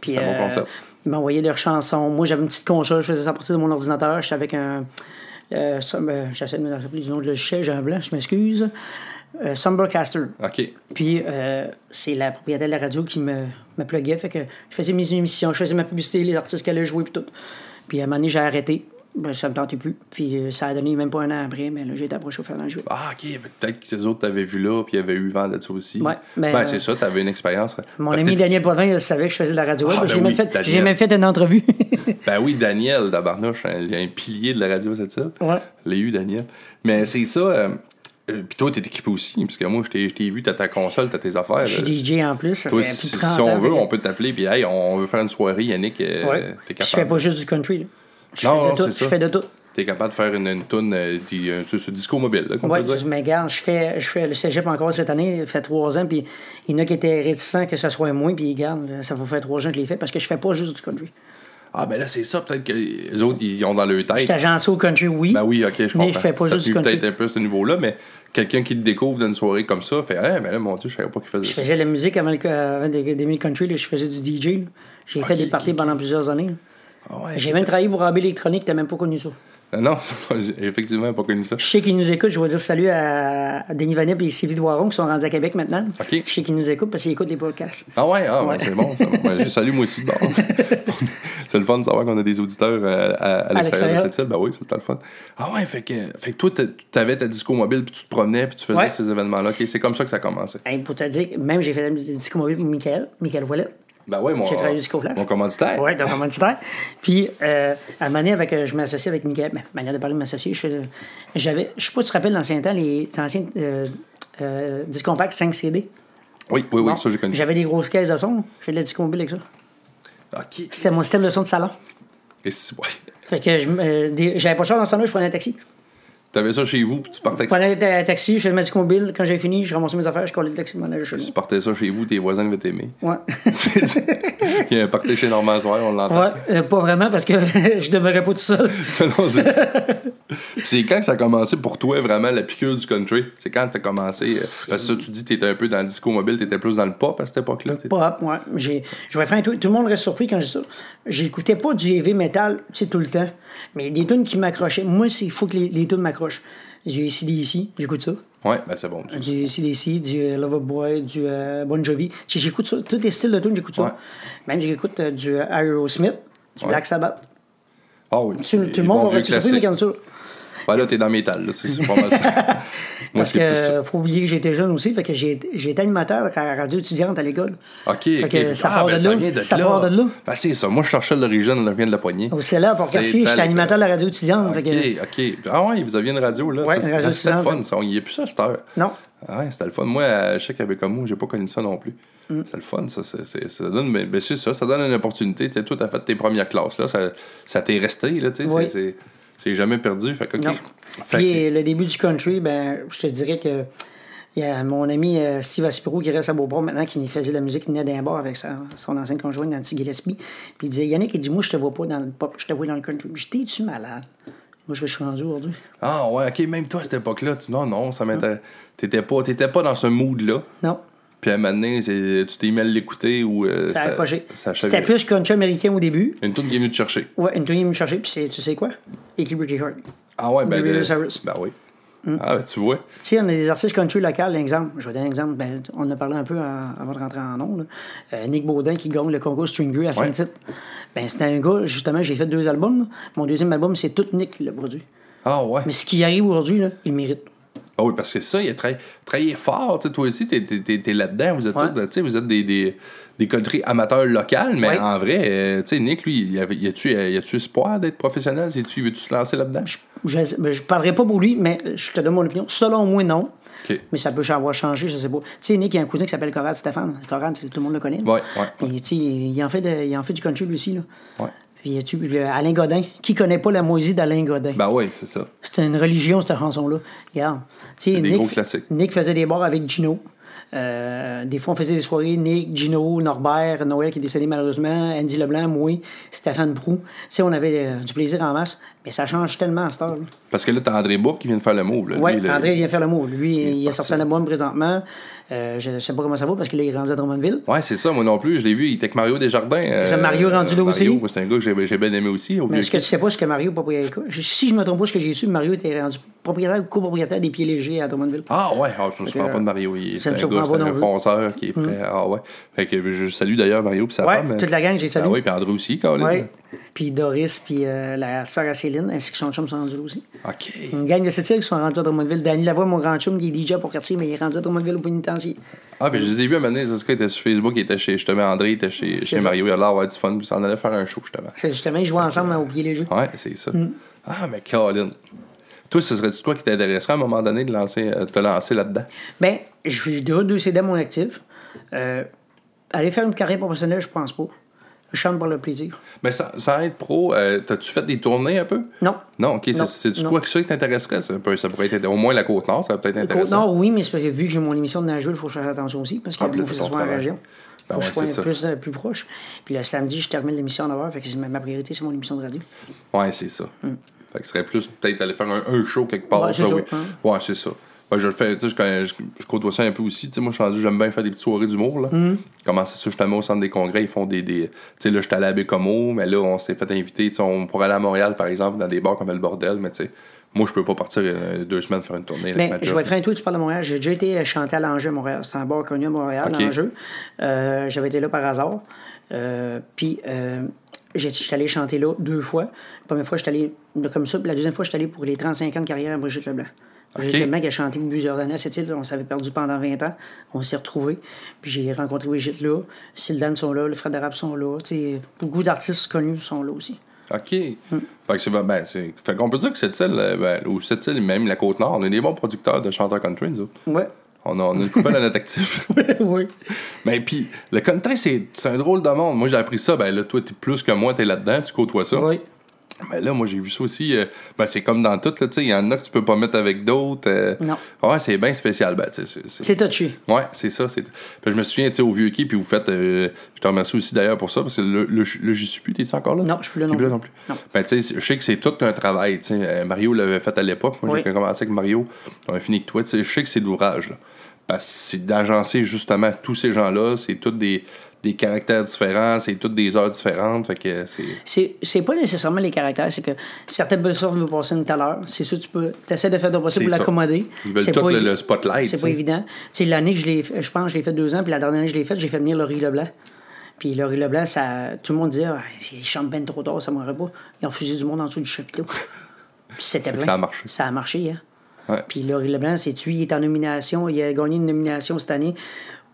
Puis C'est un bon euh, concept. ils m'envoyaient leurs chansons. Moi, j'avais une petite console, je faisais ça à partir de mon ordinateur. J'étais avec un. Euh, ben, J'essaie de me rappeler du nom de logiciel, j'ai un blanc, je m'excuse. Euh. OK. Puis euh, c'est la propriétaire de la radio qui me, me pluguait. Fait que je faisais mes émissions, je faisais ma publicité, les artistes qui allaient jouer, puis tout. Puis à un moment donné, j'ai arrêté. Ben, ça me tentait plus. Puis euh, ça a donné même pas un an après, mais là, j'ai été approché au un jeu. Ah, OK. Peut-être que les autres t'avaient vu là puis ils avaient eu vent de ça aussi. Ouais, ben, Ben, euh, c'est ça, t'avais une expérience. Mon Parce ami Daniel Potvin, il savait que je faisais de la radio. Ah, j'ai ben même, oui, fait- j'ai même fait une entrevue. Ben oui, Daniel, Dabarnouche, un, un pilier de la radio, c'est ça? Ouais. L'ai eu, Daniel. Mais c'est ça. euh, euh, puis toi, t'es équipé aussi, parce que moi, je t'ai je t'ai vu, t'as ta console, t'as tes affaires. je euh, suis DJ en plus, ça Toi, fait si, plus de 30 si on veut, on peut t'appeler, puis hey, on veut faire une soirée, Yannick, euh, Ouais. t'es Je fais capable. pas juste du country. là. Je Non, fais de tout. Je fais de tout. T'es capable de faire une, une toune, euh, di- euh, sur, sur disco mobile, là, Oui, mais regarde, je fais, je fais le cégep encore cette année, fait trois ans, puis il y en a qui étaient réticents que ça soit moins, puis regarde, ça va faire trois ans que je l'ai fait parce que je fais pas juste du country. Ah, ben là, c'est ça, peut-être que les autres, ils ont dans leur Je tête. suis agencé au country, oui. Ben oui, ok, je comprends. Mais je fais pas ça juste du country. peut-être un peu ce niveau-là, mais quelqu'un qui le découvre d'une soirée comme ça fait Ah, ben là, mon Dieu, je savais pas qu'il faisait Je ça. faisais la musique avant, le, avant de- d'aimer le country, là, je faisais du DJ. J'ai fait des parties pendant plusieurs années. là. Ouais, J'ai même travaillé pour AB Électronique, t'as même pas connu ça. Ah Non, effectivement pas connu ça. Je sais qu'ils nous écoutent, je vais dire salut à, Denis Vanet et Sylvie Doiron qui sont rendus à Québec maintenant. Ok. Je sais qu'ils nous écoutent parce qu'ils écoutent les podcasts. Ah ouais, ah, ben, Ouais. c'est bon. Ben, je salue moi aussi. Bon. c'est le fun de savoir qu'on a des auditeurs euh, à, à, l'extérieur de cette île. Ben oui, c'est le fun. Ah ouais, fait que, fait que toi, t'a- t'avais ta disco mobile, puis tu te promenais, puis tu faisais Ouais. ces événements-là. C'est comme ça que ça a commencé. Hey, pour te dire, même j'ai fait la disco mobile pour Michael, Michael Voilette. Ben ouais, mon, J'ai travaillé au Disco Flash. mon commanditaire. Oui, dans le commanditaire. Puis, euh, à un moment donné, avec, euh, je m'associe avec Michael. Ben, manière de parler de m'associer, je j'avais, je sais pas si tu te rappelles, l'ancien temps, les anciens euh, euh, disques compacts 5 CD. Oui, oui, oui, Bon, ça j'ai connu. J'avais des grosses caisses de son. Je fais de la disco mobile avec ça. Ok. C'était mon système de son de salon. Et si- ouais. Fait que je, euh, j'avais pas de char dans ce temps-là, je prenais un taxi. T'avais ça chez vous, puis tu partais, Je prenais un taxi, je faisais ma mobile. Quand j'avais fini, je ramassais mes affaires, je collais le taxi, je m'en allais chez tu partais ça chez vous, tes voisins devaient t'aimer. Ouais. Il y a un party chez Normand Soir, on l'entend. ouais, euh, pas vraiment parce que je demeurais pas tout seul. Non, c'est ça. Puis c'est quand que ça a commencé pour toi vraiment la piqûre du country? C'est quand t'as commencé? euh, Parce que ça, tu dis que t'étais un peu dans le disco mobile, t'étais plus dans le pop à cette époque-là. Pop, ouais. J'ai, je vais faire un truc. Tout le monde reste surpris quand je dis ça. J'écoutais pas du heavy metal, tu sais, tout le temps. Mais des tunes qui m'accrochaient. Moi, il faut que les, les tunes m'accrochent. Du ACDC, j'écoute ça. Ouais, ben c'est bon. tu- Du ACDC, du euh, Loverboy, du euh, Bon Jovi. Tu J'écoute ça. Tous les styles de tunes, j'écoute ça. Ouais. Même j'écoute euh, du Aerosmith, du Ouais. Black Sabbath. Ah oui. Tout, le monde va rester surpris, mais quand ça. Ouais, là, t'es dans métal, là. C'est pas mal ça. Moi, Parce que euh, faut oublier que j'étais jeune aussi, fait que j'ai j'ai été animateur à la radio étudiante à l'école. OK, Fait que ça Ah, part ben, de là. Ça là. part de là. Ben, c'est ça. Moi, je cherchais l'origine, là, vient de la poignée. Au CELA, pour quartier, j'étais animateur de la radio étudiante. OK, que- OK. Ah ouais, vous aviez une radio, là. Ça, une radio C'était le fun, ça. Il n'y a plus ça, à cette heure. Non. Ah Ouais, c'était le fun. Moi, à Cheikh Abécomo, j'ai pas connu ça non plus. Mm. C'est le fun, ça. ça donne, mais, ben, c'est ça, ça donne une opportunité. Tu sais, toi, t'as fait tes premières classes, là. Ça, ça t'est resté, là, tu sais. Oui. C'est- jamais perdu. Fait que, OK. Non. Fait Puis que- euh, le début du country, ben, je te dirais que il y a mon ami euh, Steve Aspiro qui reste à Beauport maintenant, qui faisait de la musique, qui venait d'un bar avec sa, son ancienne conjointe Nancy Gillespie. Puis il disait Yannick, il dit Moi, je te vois pas dans le pop, je te vois dans le country. T'es-tu malade? Moi, je suis rendu aujourd'hui. Ah ouais, OK, même toi, à cette époque-là, tu... non, non, ça m'intéresse. T'étais pas, t'étais pas dans ce mood-là. Non. Puis à un moment donné, c'est- tu t'es mis à l'écouter ou... euh, Ça a accroché. C'était plus country américain au début. Une tune qui est venue te chercher. Ouais, une tenue me chercher, puis c'est- tu sais quoi? Équipe Ricky Hart. Tu Ah ouais, ben... De- Cyrus. Ben oui. Ah, ben tu vois. sais, on a des artistes country locaux, l'exemple. Je vais donner un exemple. Ben, on en a parlé un peu en- avant de rentrer en ondes. Euh, Nick Baudin qui gagne le concours String à Saint-Tite. Ben, c'était un gars, justement, j'ai fait deux albums. Mon deuxième album, c'est tout Nick qui l'a produit. Ah ouais. Mais ce qui arrive aujourd'hui, il le mérite. Ah oui, parce que ça, il a tra- travaillé fort. tu Toi aussi, t'es, t'es là-dedans. Vous êtes, Ouais. tous, tu vous êtes des, des, des country amateurs locaux, mais Ouais. en vrai, euh, tu sais, Nick, lui, y avait- y a-tu, y a-tu espoir d'être professionnel? Y a-tu- Veux-tu se lancer là-dedans? Je ne parlerai pas pour lui, mais je te donne mon opinion. Selon moi, non. Mais ça peut avoir changé, je sais pas. Tu sais, Nick, il y a un cousin qui s'appelle Corrad Stéphane. Corrad, tout le monde le connaît. Ouais, ouais, tu sais, il en fait, de- il en fait du country lui aussi. Là. Puis, tu Alain Godin. Qui connaît pas la moisie d'Alain Godin? Ben oui, c'est ça. C'était une religion, cette chanson-là. Regarde. C'est des Nick, gros classiques. Nick faisait des bars avec Gino. Euh, des fois, on faisait des soirées, Nick, Gino, Norbert, Noël qui est décédé malheureusement, Andy Leblanc, moi, Stéphane Prou. Tu sais, on avait euh, du plaisir en masse. Mais ça change tellement à cette heure. Parce que là, t'as André Bourg qui vient de faire le move. Oui, là, André vient faire le mot. Lui, il, a parti. sorti un album présentement. Euh, je ne sais pas comment ça va parce qu'il est rendu à Drummondville. Ouais, c'est ça, moi non plus. Je l'ai vu, il était avec Mario Desjardins. ça, Mario rendu là aussi? Mario, c'est un gars que j'ai, bien aimé aussi. Au Mais ce que tu sais pas, c'est que Mario, propriétaire, si je me trompe pas, ce que j'ai su, Mario était rendu propriétaire ou copropriétaire des pieds légers à Drummondville. Ah ouais, ah, je me souviens pas de Mario. C'est un gars, c'est un fonceur qui est prêt. Ah ouais. Fait que je salue d'ailleurs Mario et sa Ouais, femme. toute la gang, j'ai salué. Ah oui, puis André aussi. Oui. Puis Doris, puis euh, la sœur à Céline, ainsi que son chum sont rendus là aussi. OK. Une gang de îles qui sont rendus à Drummondville. Danny Lavoie, mon grand chum, qui est DJ pour quartier, mais il est rendu à Drummondville au pénitencier. Ah, ben je les ai vus à moment donné, ce gars était sur Facebook, il était chez, justement, André, il était chez, chez. Mario, il a l'air d'avoir du fun, puis ça en allait faire un show, justement. C'est justement, ils jouaient ensemble au pied léger. Ouais, c'est ça. Mm. Ah, mais Colin. Toi, ce serait-tu toi qui t'intéresserait à un moment donné de lancer, euh, te lancer là-dedans? Ben, j'ai déjà deux CD à mon actif. Euh, aller faire une carrière professionnelle, je pense pas. Je chante pour le plaisir. Mais sans, sans être pro, euh, t'as-tu fait des tournées un peu? Non. Non, ok, c'est- non. quoi que ça qui t'intéresserait? Ça, peut- ça pourrait être au moins la Côte-Nord, ça peut-être être intéressant. Nord, oui, mais c'est parce que vu que j'ai mon émission de Nashville, il faut que je fasse attention aussi, parce qu'il Ah, faut que ce soit en région. Ben faut que ouais, je sois plus, euh, plus proche. Puis le samedi, je termine l'émission à 9h, fait que ma, ma priorité, c'est mon émission de radio. Ouais, c'est ça. Fait que ce serait plus peut-être aller faire un, un show quelque part. Mm. Ouais, c'est ça, ça, oui. hein. Ouais, c'est ça. Je le fais, tu sais, je, je, je côtoie ça un peu aussi. Tu sais, moi, je suis j'aime bien faire des petites soirées d'humour, là. Mm. Commencer ça justement au centre des congrès, ils font des. des tu sais, là, j'étais allé à Bécomo, mais là, on s'est fait inviter, tu sais, on pourrait aller à Montréal, par exemple, dans des bars comme le bordel, mais tu sais, moi, je peux pas partir euh, deux semaines faire une tournée. avec Mais ma Ben, je vais être franc, toi, tu parles de Montréal. J'ai déjà été chanter à l'Angers Montréal. C'est un bar connu à Montréal, Ok. l'Angers. Euh, J'avais été là par hasard. Euh, puis, euh, j'ai- j'étais allé chanter là deux fois. La première fois, j'étais allé comme ça. Puis la deuxième fois, j'étais allé pour les 35 ans de carrière à Brigitte Leblanc. Brigitte Ok. Leblanc qui a chanté plusieurs années à cette île. On s'avait perdu pendant 20 ans. On s'est retrouvés. Puis j'ai rencontré Brigitte là. Syldan sont là. Le Fred Arabe sont là. Tu sais, beaucoup d'artistes connus sont là aussi. OK. Mm. Fait que c'est ben, c'est- fait qu'on peut dire que cette île, euh, ben, ou cette île, même la Côte-Nord, on est des bons producteurs de chanteurs country, nous autres. Ouais. On a, on a une coupelle à notre actif. oui. Mais puis, le country, c'est c'est un drôle de monde. Moi, j'ai appris ça. Ben là, toi, t'es plus que moi, t'es là-dedans, tu côtoies ça. Oui. Mais là, moi, j'ai vu ça aussi. euh, ben, c'est comme dans tout, là, tu sais. Il y en a que tu peux pas mettre avec d'autres. euh, Non. Ouais, c'est bien spécial. Ben, c'est- touché. Ouais, c'est ça. Puis je me souviens, tu sais, au vieux quai, puis vous faites. euh, je te remercie aussi d'ailleurs pour ça, parce que le, le, le j'y suis plus, t'es-tu encore là? Non, je suis plus là non plus. non plus. Non. Ben, tu sais, je sais que c'est tout un travail, sais. Mario l'avait fait à l'époque. Moi, Oui. j'ai commencé avec Mario. On a fini avec toi. Je sais que c'est de l'ouvrage, là. Parce que c'est d'agencer justement tous ces gens-là. C'est tous des, des caractères différents, c'est toutes des heures différentes. Fait que c'est. C'est, c'est pas nécessairement les caractères, c'est que certaines personnes veulent passer une telle heure. C'est sûr, tu peux. essaies de faire ton possible C'est pour l'accommoder. Ils veulent C'est tout le, le spotlight. C'est pas évident. Tu sais, l'année que je l'ai fait- je pense, je l'ai fait deux ans, puis la dernière année que je l'ai fait, j'ai fait venir Laurie Leblanc. Puis Laurie Leblanc, ça, tout le monde disait, ah, il chante bien trop tard, ça m'aurait pas. Ils ont fusillé du monde en dessous du chapiteau. puis c'était plein. ça a marché. Ça a marché, hein. Ouais. Puis Laurie Leblanc, c'est tu, il est en nomination. Il a gagné une nomination cette année.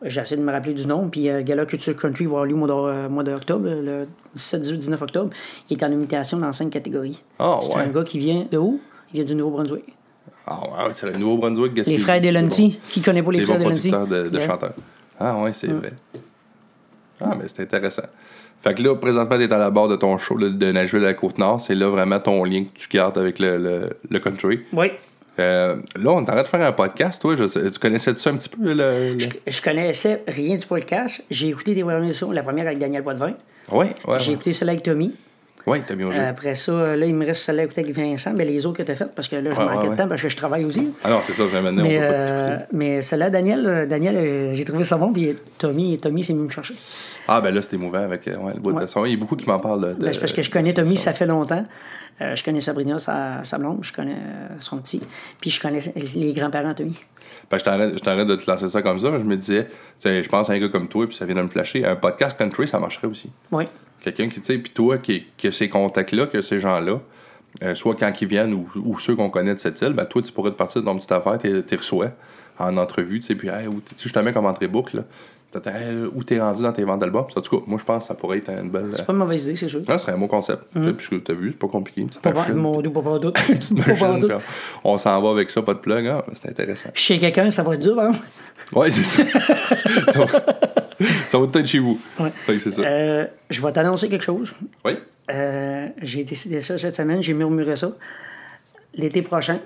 J'essaie de me rappeler du nom. Puis euh, Gala Culture Country va avoir lieu au mois de- euh, d'octobre, le 17, 18, 19 octobre. Il est en nomination dans cinq catégories. Ah, c'est ouais. un gars qui vient de où? Il vient du Nouveau-Brunswick. Ah ouais, c'est le Nouveau-Brunswick, Les frères Delanty. bon. Qui connaît pas les Des frères de, de Yeah. chanteurs. Ah ouais, c'est vrai. Ah, mais c'est intéressant. Fait que là, présentement, t'es à la barre de ton show là, de Nashville à la Côte-Nord. C'est là vraiment ton lien que tu gardes avec le, le, le country. Oui. Euh, là, on t'arrête de faire un podcast, toi. Je tu connaissais ça un petit peu? Le, le- Je connaissais rien du podcast. J'ai écouté des émissions. La première avec Daniel Poitvin. Ouais, ouais. J'ai Ouais, écouté celle avec Tommy. t'as bien joué. Euh, après ça, là, il me reste celle-là à écouter avec Vincent. Mais les autres que tu as faites, parce que là, je Ouais, manquais ouais, de temps parce que je travaille aussi. Ah non, c'est ça, j'ai maintenant, Mais, euh, mais celle-là, Daniel, euh, Daniel j'ai trouvé ça bon. Puis Tommy, Tommy s'est venu me chercher. Ah, ben là, c'était émouvant avec euh, ouais, le bout de Ouais. son. Il y a beaucoup qui m'en parlent. De, Ben, c'est parce que je connais Tommy, ça fait longtemps. Euh, je connais Sabrina, sa, sa blonde, je connais euh, son petit. Puis je connais les grands-parents de Tommy. Ben, je t'arrête de te lancer ça comme ça, mais je me disais, tu sais, je pense à un gars comme toi, puis ça vient de me flasher. Un podcast country, ça marcherait aussi. Oui. Quelqu'un qui, tu sais, puis toi, qui, a ces contacts-là, qui a ces gens-là, euh, soit quand ils viennent ou, ou ceux qu'on connaît de cette île, ben, toi, tu pourrais te partir de ton petite affaire, t'es t'es reçois en entrevue, tu sais, puis hey, tu mets comme entrée boucle, là. Où t'es rendu dans tes ventes d'albums. En tout cas, moi, je pense que ça pourrait être une belle. C'est pas une mauvaise idée, c'est sûr. Ce serait un bon concept. Tu sais, Puis t'as vu, c'est pas compliqué. Une petite machine. mon pas on s'en va avec ça, pas de plug. Ah, c'est intéressant. Chez quelqu'un, ça va être dur, hein? Ouais, c'est ça. ça va peut-être chez vous. Ouais. C'est ça. Euh, je vais t'annoncer quelque chose. Oui. Euh, j'ai décidé ça cette semaine, j'ai murmuré ça. L'été prochain,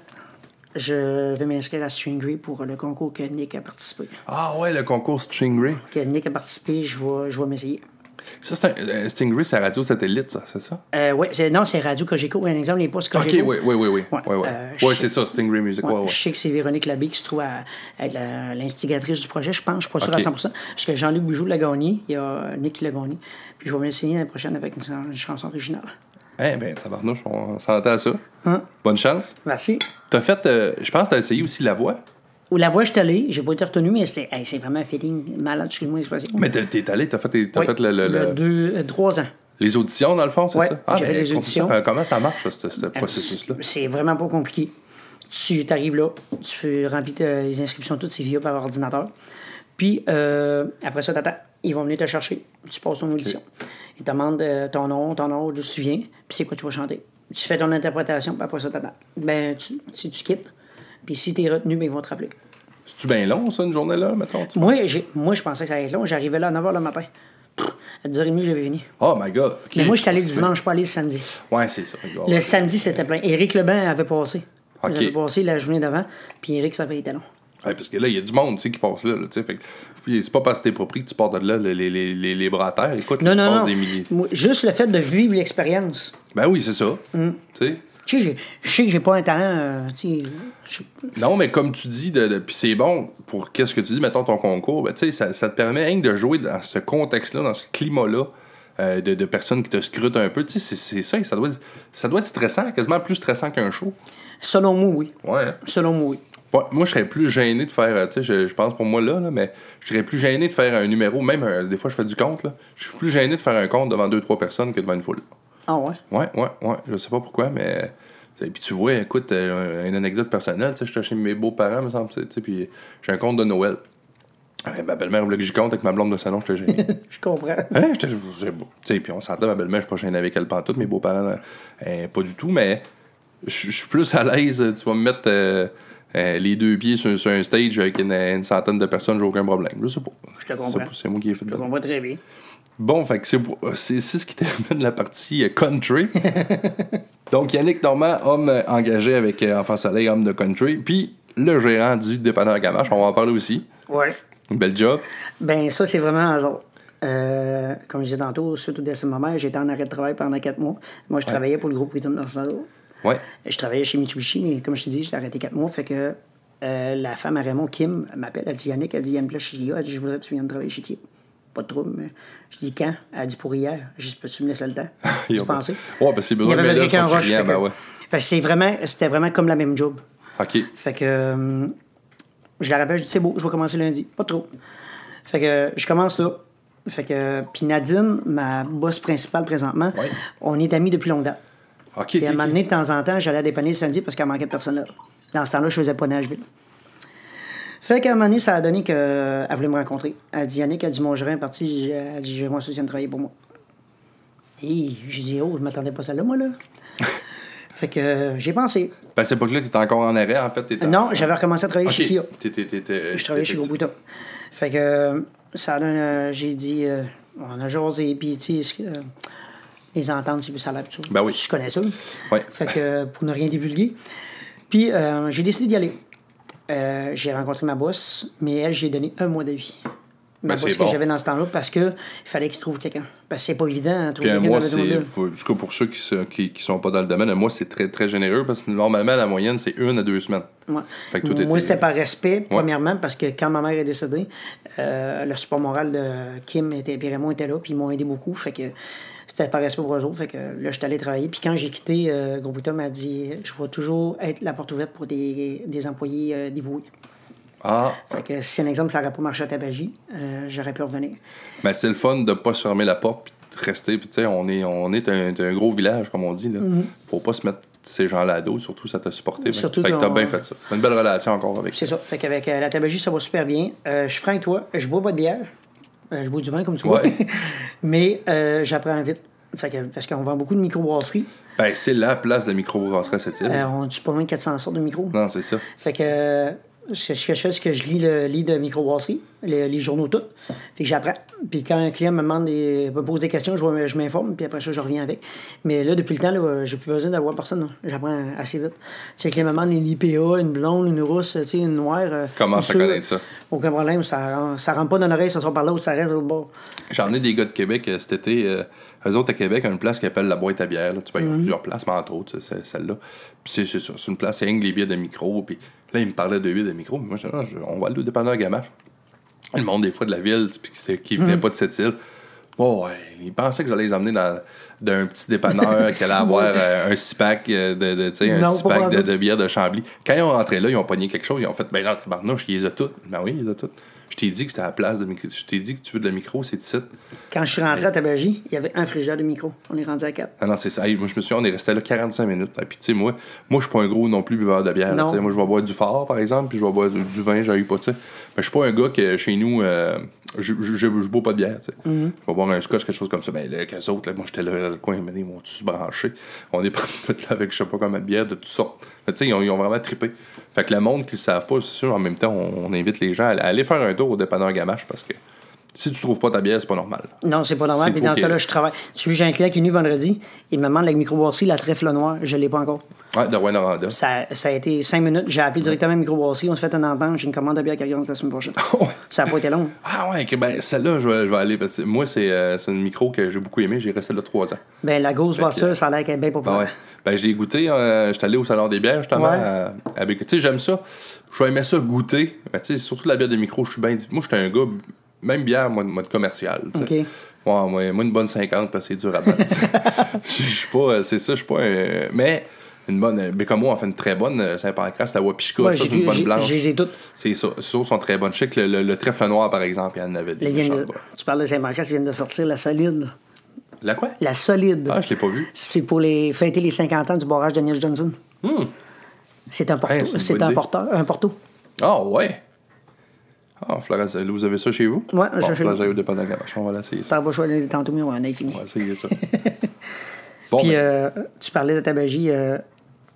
je vais m'inscrire à Stringray pour le concours que Nick a participé. Ah ouais, le concours Stingray. Que Nick a participé, je vais, je vais m'essayer. Ça, c'est un. euh, Stingray, c'est la radio satellite, ça, c'est ça? Euh, c'est- non, c'est Radio Cogeco. Un exemple, les postes Ok, Cogeco. oui, oui, oui, oui. Ouais, Ouais, ouais. euh, Ouais, c'est ça, Stingray Music. Ouais. Je sais que c'est Véronique Labbé qui se trouve à, à être l'instigatrice du projet, je pense. Je suis pas sûr Ok. à 100 Parce que Jean-Luc Bujoux l'a gagné. Il y a Nick qui l'a gagné. Puis je vais m'essayer l'année prochaine avec une, une chanson originale. Eh ben, tabarnouche, on s'entend à ça. Hein? Bonne chance. Merci. T'as fait, euh, je pense que t'as essayé aussi la voix. Ou la voix, je suis allé. J'ai pas été retenu, mais c'est hey, vraiment un feeling malade, excuse-moi l'expression. Mais t'es allé, t'as fait, Oui, fait le, le- le- deux, euh, trois ans. les auditions, dans le fond, c'est Ouais, ça? Ah, j'ai fait les auditions. Euh, Comment ça marche, ce, ce processus-là? C'est vraiment pas compliqué. Tu arrives là, tu remplis tes- les inscriptions, toutes c'est via par ordinateur. Puis euh, après ça, t'attends. Ils vont venir te chercher. Tu passes ton audition. Ils te demandent euh, ton nom, ton nom, d'où tu viens, puis c'est quoi tu vas chanter. Tu fais ton interprétation, puis après ça, t'attends. Ben, tu, si tu quittes, puis si t'es retenu, ben, ils vont te rappeler. C'est-tu bien long, ça, une journée-là, mettons? Moi, j'ai, moi, je pensais que ça allait être long. J'arrivais là à 9h le matin. Pff, À 10h30, j'avais fini. Oh my God. Mais moi, je suis allé le dimanche, pas allé le samedi. Ouais, c'est ça. regarde. Le samedi, c'était plein. Éric Leblanc avait passé. Ok. Il avait passé la journée d'avant, puis Éric, ça avait été long. Ouais, parce que là, il y a du monde tu sais, qui passe là. là, fait c'est pas parce que t'es pas pris que tu pars de là les, les, les, les, bras à terre. Écoute, Non, non, non. des milliers. Juste le fait de vivre l'expérience. Ben oui, c'est ça. Mm. Tu sais? Tu sais, je sais que j'ai pas un talent. euh, Non, mais comme tu dis, de, de- puis c'est bon pour qu'est-ce que tu dis, mettons ton concours, ben, tu sais, ça, ça te permet rien que de jouer dans ce contexte-là, dans ce climat-là, euh, de, de personnes qui te scrutent un peu. Tu sais, c'est- ça, ça doit, être, ça doit être stressant, quasiment plus stressant qu'un show. selon moi, oui. Ouais. hein? Selon moi, oui. Ouais, moi, je serais plus gêné de faire, euh, tu sais, je, je pense pour moi là, là, mais je serais plus gêné de faire un numéro, même euh, des fois je fais du compte, là. Je suis plus gêné de faire un compte devant deux, trois personnes que devant une foule. Ah ouais? Ouais, ouais, ouais. Je sais pas pourquoi, mais. Et puis tu vois, écoute, euh, une anecdote personnelle, tu sais, j'étais chez mes beaux-parents, me semble, tu sais, puis j'ai un compte de Noël. Ma belle-mère voulait que j'y compte avec ma blonde de salon, j'étais gêné. Je comprends. Hein, j'étais- tu puis on s'entend, ma belle-mère, je suis pas gêné avec elle pantoute, mes beaux-parents, pas du tout, mais je je suis plus à l'aise, tu vas me mettre euh, euh, les deux pieds sur, sur un stage avec une, une centaine de personnes, j'ai aucun problème. Je sais pas. Je te comprends. C'est moi qui ai fait Je comprends très bien. Bon, fait que c'est ce qui termine la partie euh, country. Donc, Yannick Normand, homme euh, engagé avec Enfant Soleil, homme de country, puis le gérant du dépanneur Gamache, on va en parler aussi. Ouais. Belle job. Ben, ça, c'est vraiment un. Euh, comme je disais tantôt, suite au décès de ma mère, j'étais en arrêt de travail pendant quatre mois. Moi, je travaillais pour le groupe Wheaton Mercado. Ouais. Je travaillais chez Mitsubishi, mais comme je te dis, j'étais arrêté quatre mois. Fait que euh, la femme à Raymond, Kim, elle m'appelle, elle dit Yannick, elle dit, il y a une place chez Kia. Elle dit, je voudrais que tu viennes travailler chez Kia. Pas de trouble, mais je dis quand? Elle dit pour hier. Je dis, peux-tu me laisser le temps? Tu pensais? Ouais, parce y besoin de quelqu'un en client, fait que- ben ouais. fait que c'est vraiment, c'était vraiment comme la même job. OK. Fait que euh, je la rappelle, je dis c'est beau, je vais commencer lundi. Pas trop. Fait que je commence là. Fait que puis Nadine, ma boss principale présentement, Ouais. on est amis depuis longue date. OK. Puis à un moment donné, de temps en temps, j'allais dépanner le samedi parce qu'elle manquait de personnel. Dans ce temps-là, je faisais pas Nashville. Fait qu'à un moment donné, ça a donné qu'elle voulait me rencontrer. Elle dit Yannick, elle dit mon gérant est parti, elle dit j'ai moi souci de travailler pour moi. Et j'ai dit oh, je m'attendais pas à celle-là, moi là. fait que euh, j'ai pensé. Ben, à cette époque-là, t'étais encore en arrêt, en fait. en- Non, j'avais recommencé à travailler chez Kia. Je travaillais chez Gros Bouton. Fait que euh, ça donne, euh, j'ai dit, euh, on a jasé, puis tu sais, euh, les ententes, c'est plus ça là-dessus. Ben oui. Je connais ça. Ouais. Fait que euh, pour ne rien divulguer. Puis euh, j'ai décidé d'y aller. Euh, j'ai rencontré ma boss, mais elle, j'ai donné un mois d'avis. Ma Ben, boss que bon. j'avais dans ce temps-là, parce que il fallait qu'il trouve quelqu'un. Parce que c'est pas évident de Puis trouver un quelqu'un mois, dans le faut- En tout cas, pour ceux qui, se- qui, qui sont pas dans le domaine, un mois, c'est très, très généreux parce que normalement, la moyenne, c'est une à deux semaines. Ouais. Fait que tout Moi, était- c'était par respect, premièrement, parce que quand ma mère est décédée, euh, le support moral de Kim et Raymond était là, puis ils m'ont aidé beaucoup. Fait que c'était respect pour eux autres. Fait que là, je suis allé travailler. Puis quand j'ai quitté, euh, Gros m'a dit Je vais toujours être la porte ouverte pour des, des employés euh. Ah, Fait que si un exemple, ça n'aurait pas marché à Tabagie, euh, j'aurais pu revenir. Ben, c'est le fun de pas se fermer la porte puis de rester. Puis, tu sais, on est, on est un, un gros village, comme on dit. Là. Mm-hmm. Faut pas se mettre. ces gens-là à dos, surtout ça t'a supporté. Surtout fait que t'as bien fait ça. Une belle relation encore avec C'est ça. Fait qu'avec euh, la tabagie, ça va super bien. Euh, je suis franc avec toi. Je bois pas de bière. Euh, je bois du vin, comme tu vois. Ouais. Mais euh, j'apprends vite. Fait que, parce qu'on vend beaucoup de microbrasseries. Ben, c'est la place de microbrasserie à cette île. Euh, on dit pas moins de 400 sortes de micros. Non, c'est ça. Fait que ce que, que je fais, c'est que je lis le livre de microbrasserie, les, les journaux tout. Fait que j'apprends. Puis quand un client me demande des, me pose des questions, je, m'informe, puis après ça, je reviens avec. Mais là, depuis le temps, là, j'ai plus besoin d'avoir personne. J'apprends assez vite. Tu sais, le client me demande une IPA, une blonde, une rousse, tu sais, une noire. euh, une sûre. connaître ça? Aucun problème, ça, rentre- ça rentre pas dans l'oreille, ça sort par l'autre, ça reste au bord. J'en ai des gars de Québec euh, cet été. euh, eux autres à Québec, ont une place qui appelle la boîte à bière. Là. Tu vois, ils ont plusieurs places, mais entre autres, c'est celle-là. Puis c'est c'est ça. C'est une place, c'est les bières de micro. Puis là, ils me parlaient de bières de micro. Mais moi, je je- on va aller au dépanneur Gamache. Le monde, des fois, de la ville, puis qui, venait pas de cette île. Oh, ouais, ils pensaient que j'allais les emmener dans d'un petit dépanneur qui allait avoir euh, un six-pack euh, de, un Non, de, pantoute. de bière de Chambly. Quand ils ont rentré là, ils ont pogné quelque chose, ils ont fait, ben là, tabarnouche, ils les ont toutes. Ben oui, ils les ont toutes. Je t'ai dit que c'était à la place de micro. Je t'ai dit que tu veux de la micro, c'est de site. Quand je suis rentré à Tabagie, il y avait un frigidaire de micro. On est rendu à quatre. Ah non, c'est ça. Hey, moi, je me suis on est resté là 45 minutes. Et puis, tu sais, moi, moi je suis pas un gros non plus buveur de bière. Moi, je vais boire du fort, par exemple, puis je vais boire du, du vin, j'ai eu pas, tu sais. Mais je suis pas un gars que chez nous, euh, je, je bois pas de bière. Mm-hmm. Je vais boire un scotch, quelque chose comme ça. Ben, là, qu'eux autres, là, moi, j'étais là, dans le coin, ils m'ont dit, tous branché. On est parti de là avec je sais pas combien de bières de toutes sortes. Mais tu sais, ils ont, ils ont vraiment trippé. Fait que le monde qui le savent pas, c'est sûr, en même temps, on, on invite les gens à, aller faire un tour au dépanneur Gamache parce que si tu trouves pas ta bière, c'est pas normal. Non, c'est pas normal. Puis dans ce cas-là, je travaille. Tu vois, j'ai un client qui est venu vendredi. Il me demande la microbrasserie, la trèfle noire. Je l'ai pas encore. Ouais, de Rwanda. Ça, ça a été cinq minutes. J'ai appelé directement la microbrasserie. On s'est fait une entente. J'ai une commande de bière qui arrive la semaine prochaine. ça n'a pas été long. Ah ouais, ok, ben celle-là, je vais, je vais aller. Parce que moi, c'est euh, une micro que j'ai beaucoup aimé. J'ai resté là trois ans. Ben, la Ghostbuster, Fait que- ça a l'air qu'elle est bien populaire. ouais. Ben, je l'ai goûté. euh, J'étais allé au Salon des bières, justement. Ouais. à- avec, tu sais, j'aime ça. Je vais aimer ça goûter. Mais tu sais, surtout la bière de micro, je suis bien. Moi, j'étais un gars, même bière, moi, de mode commercial. Ouais, moi, moi, une bonne 50, parce que c'est dur à battre. Je suis pas. euh, C'est ça, je suis pas un. Mais. Une bonne. euh, Bécamo en fait une très bonne. euh, Saint-Pancras, la Wapichka, Ouais, ça, j'ai c'est une bonne j'ai- blanche. je les ai toutes. C'est ça. Ceux sont très bonnes. Je sais que le, le- le trèfle noir, par exemple, il y en avait des de- tu parles de Saint-Pancras, ils viennent de sortir la solide. La quoi? La solide. Ah, je l'ai pas vu. C'est pour les fêter les 50 ans du barrage de Daniel Johnson. C'est un porto. Hmm. c'est un idée. porteur, un porto. Ah, ouais. Ah, Florence, vous avez ça chez vous? Bon, Florence, nous. j'aille au dépanneur Gamache. On va l'essayer ça. Pas choisi tantôt, mais on a fini. On va essayer ça. bon, Puis ben, euh, tu parlais de tabagie. euh,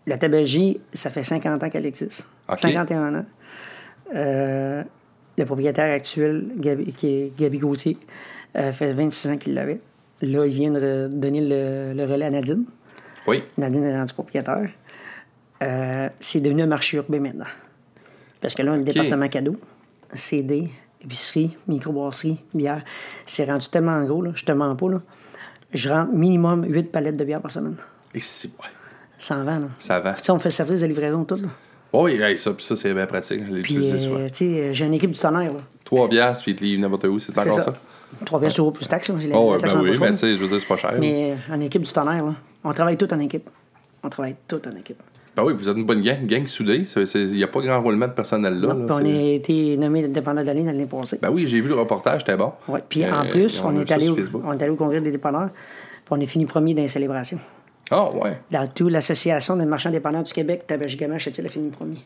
la tabagie, ça fait 50 ans qu'elle existe. Ok. 51 ans. Euh, le propriétaire actuel, Gabi, qui est Gabi Gauthier, fait 26 ans qu'il l'avait. Là, il vient de donner le, le relais à Nadine. oui. Nadine est rendue propriétaire. C'est devenu un marché urbain maintenant. Parce que là, le département cadeau, CD, épicerie, microbrasserie, bière, c'est rendu tellement gros, là, je te mens pas, là. Je rentre minimum 8 palettes de bière par semaine. Et si, ouais. Ça en vend, là. Ça va. Tu sais, on fait service de livraison, tout, là. Oui, hey, ça, puis ça c'est bien pratique. Puis, euh, tu sais, j'ai une équipe du tonnerre, là. Trois bières, puis ils te livrent n'importe où. C'est encore ça. ça? 3 pièces euros plus taxes, là. c'est la- Oh, la ouais, taxe ben en oui, mais tu sais, je veux dire, c'est pas cher. Mais euh, en équipe du tonnerre, là, on travaille tout en équipe. On travaille tout en équipe. Ben oui, vous êtes une bonne gang, une gang soudée. Il n'y a pas grand roulement de personnel là. Non, là, on c'est- a été nommé dépendant de l'année l'année passée. Ben oui, j'ai vu le reportage, c'était bon. Ouais, puis Euh, en plus, on, est allé au, on est allé au congrès des dépanneurs, puis on est fini premier dans les célébrations. Ah, ouais. Dans toute l'association des marchands dépanneurs du Québec, Tabagie Gamache, a fini premier.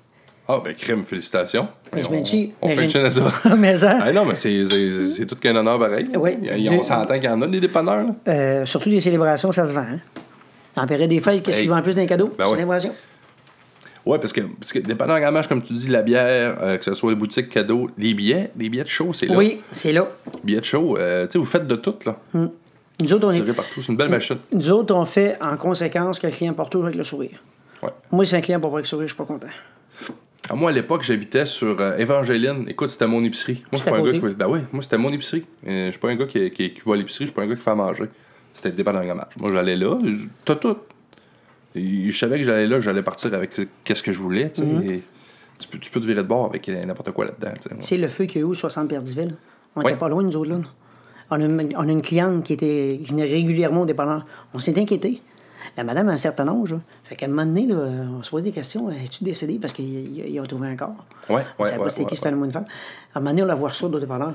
Ah, ben crème, félicitations. Mais je on, me dis- on mais fait une je- chaîne à ça. Mais ça, Ah non, mais c'est, c'est, c'est tout qu'un honneur pareil. Oui. On s'entend qu'il y en a des dépanneurs, là. euh, surtout les célébrations, ça se vend. Hein? En période des fêtes, qu'est-ce Hey. qui vend plus d'un cadeau? Ben ouais. Célébration. Ouais, parce que, parce que dépanneur Gamache, comme tu dis, la bière, euh, que ce soit les boutiques cadeaux, les billets, les billets de show, c'est là. Oui, c'est là. Billets de show, euh, tu sais, vous faites de tout, là. Nous autres, on est- partout, c'est une belle machine. nous autres, on fait en conséquence que le client porte toujours avec le sourire. Ouais. Moi, c'est un client pour pas avec le sourire, je suis pas content. Ah, moi, à l'époque, j'habitais sur euh, Évangéline. Écoute, c'était mon épicerie. Moi, je suis pas un gars qui. Ben oui, moi, c'était mon épicerie. Euh, je suis pas un gars qui, qui, qui va à l'épicerie, je suis pas un gars qui fait à manger. C'était le dépanneur Gamache. Moi, j'allais là, t'as tout. Et je savais que j'allais là, j'allais partir avec qu'est-ce que je voulais, tu sais. Mhm. et Tu peux, tu peux te virer de bord avec n'importe quoi là-dedans, tu sais. Tu sais, le feu qu'il y a eu au 60 Pierdiville, on Ouais. était pas loin, nous autres, là. On a, une, on a une cliente qui, était, qui venait régulièrement au dépanneur. On s'est inquiété. La madame a un certain âge. là. Fait qu'à un moment donné, là, on se posait des questions. Es-tu décédée? Parce qu'ils ont trouvé un corps. Ouais, On ouais, savait pas ouais, c'était ouais, qui, c'était un homme ou une femme. À un moment donné, on la voit sourde au dépanneur.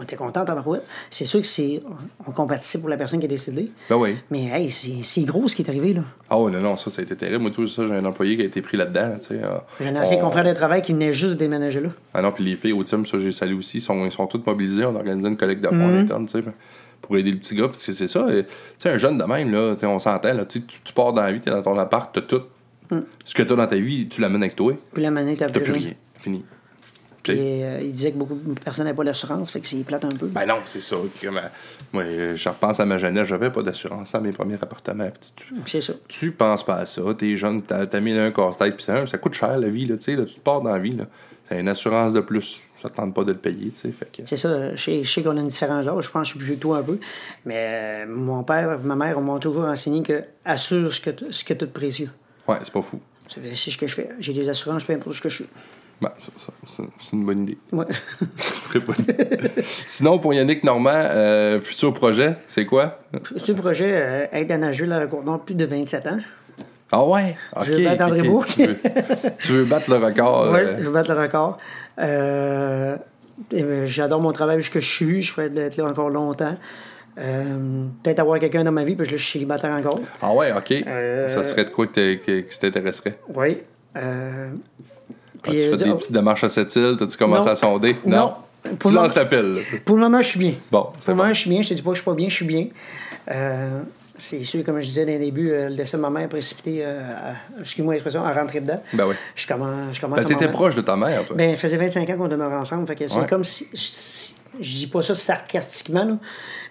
On était contents, tabarouette. C'est sûr que c'est. On compatissait pour la personne qui est décédée. Ben oui. Mais, hey, c'est gros ce qui est arrivé, là. Ah oui, non, non, ça, ça a été terrible. Moi, tout ça, j'ai un employé qui a été pris là-dedans. tu sais. ah. J'ai un ancien On- confrère de travail qui venait juste de déménager là. Ah non, puis les filles au team, ça, j'ai salué aussi, ils sont, ils sont toutes mobilisées. On a organisé une collecte de fonds Mhm. en interne, tu sais, pour aider le petit gars. Parce que c'est ça. et, Tu sais, un jeune de même, là, on s'entend, là, tu, pars dans la vie, t'es dans ton appart, t'as tout. Mhm. Ce que t'as dans ta vie, tu l'amènes avec toi. Puis la manette, t'as T'as plus rien. Fini. Puis euh, il disait que beaucoup de personnes n'avaient pas d'assurance, fait que c'est plate un peu. Ben non, c'est ça. Moi, je repense à ma jeunesse, j'avais pas d'assurance à mes premiers appartements. Tu, c'est ça. tu penses pas à ça. T'es jeune, t'as t'as mis là un casse-tête, puis ça, ça coûte cher la vie, là, tu sais, là, tu te pars dans la vie, là. C'est une assurance de plus. Ça te tente pas de le payer, tu sais. Fait que... C'est ça, je sais, qu'on a une différence d'âge, je pense que je suis plus que toi un peu. Mais euh, mon père et ma mère m'ont toujours enseigné que assure ce que t- ce que tu as de précieux. Ouais, c'est pas fou. C'est c'est ce que je fais. J'ai des assurances, peu importe ce que je suis. Ça- c'est une bonne idée. Ouais. Très bonne idée. Sinon, pour Yannick Normand, euh, futur projet, c'est quoi? Un projet euh, être à Nashville à la Cour-Nord plus de 27 ans. Ah ouais? Ok. Je veux battre André. Tu veux, tu veux battre le record? Oui, euh, je vais battre le record. Euh, J'adore mon travail jusque je suis. Je souhaite être là encore longtemps. Euh, Peut-être avoir quelqu'un dans ma vie, là, je suis célibataire encore. Ah ouais, ok. Euh, Ça serait de quoi que que- t'intéresserait? Oui. Euh, As-tu puis, fait euh, des oh, petites démarches à cette île? T'as-tu commencé Non. à sonder? Non. Pour tu lances ta pile, tu. Pour le moment, je suis bien. Bon, Pour le bon. moment, je suis bien. Je te dis pas que je suis pas bien, je suis bien. Euh, c'est sûr, comme je disais dès le début, euh, le décès de ma mère a précipité, euh, excuse-moi l'expression, à rentrer dedans. Ben oui. Je commence, je commence Ben, t'étais proche de ta mère, toi. Ben, ça faisait 25 ans qu'on demeure ensemble. Fait que c'est comme si, si- Je dis pas ça sarcastiquement, là,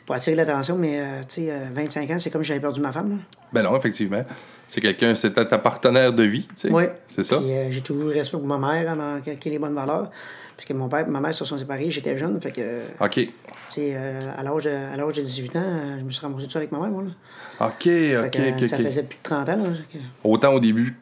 pour attirer l'attention, mais tu sais, euh, 25 ans, c'est comme si j'avais perdu ma femme. là. Ben non, effectivement. C'est quelqu'un, c'est ta, partenaire de vie, tu sais. Oui. C'est ça? Euh, j'ai toujours eu respect pour ma mère, hein, qui a les bonnes valeurs. Parce que mon père et ma mère se sont séparés, j'étais jeune. Fait que, OK. tu sais, euh, à l'âge de, à l'âge de 18 ans, euh, je me suis ramassé tout seul avec ma mère, moi. Là. OK, Fait OK, que, OK, ça faisait plus de 30 ans. Là, Autant au début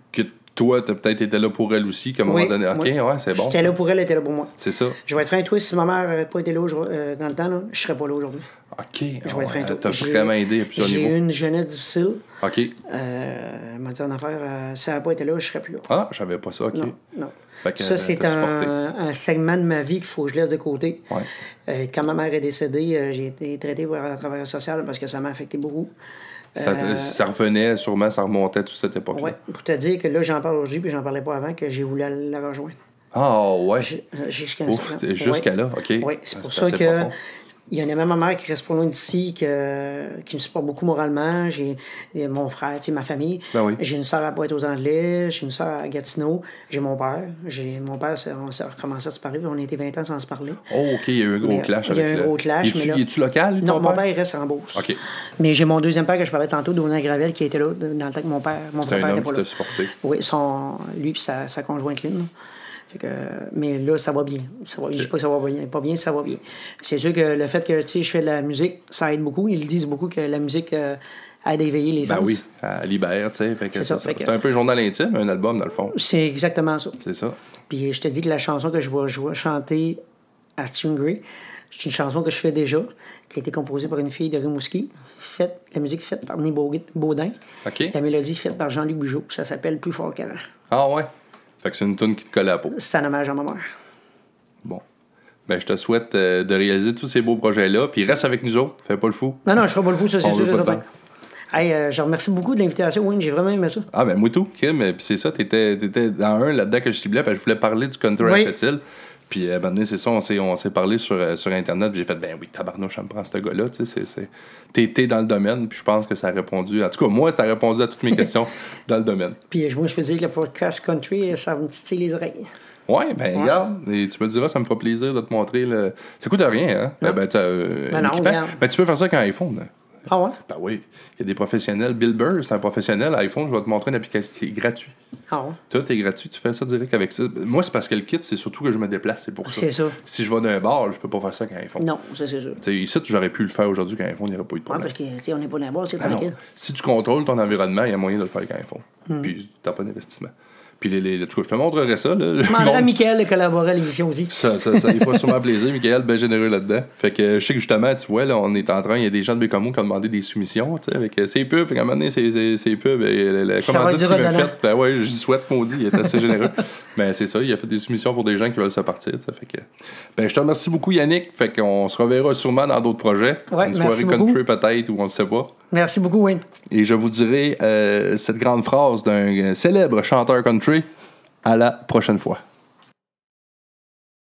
toi, t'as peut-être été là pour elle aussi, qu'à un moment Oui, donné. OK, oui. ouais, c'est bon. J'étais là pour elle, elle était là pour moi. C'est ça. Je vais être franc toi, si ma mère n'avait pas été là euh, dans le temps, là, je serais pas là aujourd'hui. OK. Je vais être franc. T'as J'ai- vraiment aidé à plusieurs J'ai niveaux. eu une jeunesse difficile. OK. Euh, elle m'a dit en affaire, euh, si elle n'avait pas été là, je serais plus là. Ah, je savais pas ça, OK. Non, non. Fait que, ça, euh, c'est un, un segment de ma vie qu'il faut que je laisse de côté. Ouais. Euh, quand ma mère est décédée, j'ai été traité par un travailleur social parce que ça m'a affecté beaucoup. Ça, Euh, ça revenait, sûrement, ça remontait toute cette époque-là. ouais, pour te dire que là, j'en parle aujourd'hui, puis j'en parlais pas avant, que j'ai voulu la rejoindre. Ah, ouais. Jusqu'à c'était jusqu'à ouais. là, OK. Oui, c'est Ah, pour ça que. profond. Il y en a même ma mère qui reste pas loin d'ici, que, qui me supporte beaucoup moralement. J'ai mon frère, tu sais, ma famille. Ben oui. J'ai une soeur à Pointe-aux-Anglais, j'ai une soeur à Gatineau, j'ai mon père. J'ai mon père, on s'est recommencé à se parler, on a été 20 ans sans se parler. Oh, OK, il y a eu un gros Mais, clash il y a avec un le- gros clash, Il est-tu, là- local, Non, mon père? il reste en Beauce. OK. Mais j'ai mon deuxième père que je parlais tantôt, Donald Gravel, qui était là dans le temps que mon père. Mon père était pas là. supporté. Oui, son, lui et sa, sa conjointe Lynn. Fait que, mais là, ça va bien. Ça va, Je dis pas que ça va bien. Pas bien, ça va bien. C'est sûr que le fait que je fais de la musique, ça aide beaucoup. Ils disent beaucoup que la musique euh, aide à éveiller les Ben sens. oui, à Libère, tu sais. C'est ça, un peu journal intime, un album, dans le fond. C'est exactement ça. C'est ça. Puis je te dis que la chanson que je vais, je vais chanter à Stingray, c'est une chanson que je fais déjà, qui a été composée par une fille de Rimouski, faite, la musique faite par Baud- Baudin, la mélodie faite par Jean-Luc Bugeaud. Ça s'appelle Plus fort qu'avant. Ah, ouais. Fait que c'est une tune qui te colle à la peau. C'est un hommage à ma mère. Bon. Ben, je te souhaite euh, de réaliser tous ces beaux projets-là, puis reste avec nous autres. Fais pas le fou. Non, non, je serai pas le fou, ça, c'est sûr et certain. Hey, euh, je remercie beaucoup de l'invitation, Wayne. J'ai vraiment aimé ça. Ah, ben, moi tout, Kim. Puis c'est ça, t'étais, t'étais dans un là-dedans que je ciblais, parce que je voulais parler du country Oui. à cette île. Puis, euh, ben, donné, c'est ça, on s'est, on s'est parlé sur, euh, sur Internet, puis j'ai fait, ben oui, tabarnouche, ça me prend ce gars-là, tu sais, c'est. T'es, t'es dans le domaine, puis je pense que ça a répondu, en tout cas, moi, t'as répondu à toutes mes questions dans le domaine. Puis euh, moi, je peux dire que le podcast country, ça me titille les oreilles. Ouais, ben, regarde, et tu me diras, ça me fera plaisir de te montrer le. Ça coûte rien, hein? Ben, ben, euh, Ben un non, regarde. Ben, tu peux faire ça avec un iPhone. hein. Ah ouais? Ben oui, il y a des professionnels. Bill Burr, c'est un professionnel. iPhone, je vais te montrer une application qui est gratuite. Ah ouais? Tout est gratuit, tu fais ça direct avec ça. Moi, c'est parce que le kit, c'est surtout que je me déplace, c'est pour ça. C'est ça. Si je vais d'un bar, je peux pas faire ça avec un iPhone. Non, ça, c'est sûr. Tu sais, ici, j'aurais pu le faire aujourd'hui avec un iPhone, il n'y aurait pas eu de Ouais, problème. parce que, tu on n'est pas dans la base, c'est Ah non. tranquille. Si tu contrôles ton environnement, il y a moyen de le faire avec un iPhone. Hmm. Puis, tu n'as pas d'investissement. Puis les, les, en tout cas, je te montrerai ça. Là. Je demanderai à Michael de collaborer à l'émission aussi. Ça, ça, ça lui fera sûrement plaisir. Michael, bien généreux là-dedans. Fait que je sais que justement, tu vois, là, on est en train, il y a des gens de Bécamo qui ont demandé des soumissions, tu sais, avec euh, ces pubs. Fait qu'à un moment donné, ces pubs, et la, commandite qu'il m'a faite, ben ouais, je souhaite, maudit, il est assez généreux. Ben c'est ça, il a fait des soumissions pour des gens qui veulent se partir, Fait que, ben je te remercie beaucoup, Yannick. Fait qu'on se reverra sûrement dans d'autres projets. Ouais, Une soirée country peut-être, ou on ne sait pas. Merci beaucoup, Wayne. Et je vous dirai euh, cette grande phrase d'un célèbre chanteur country. À la prochaine fois.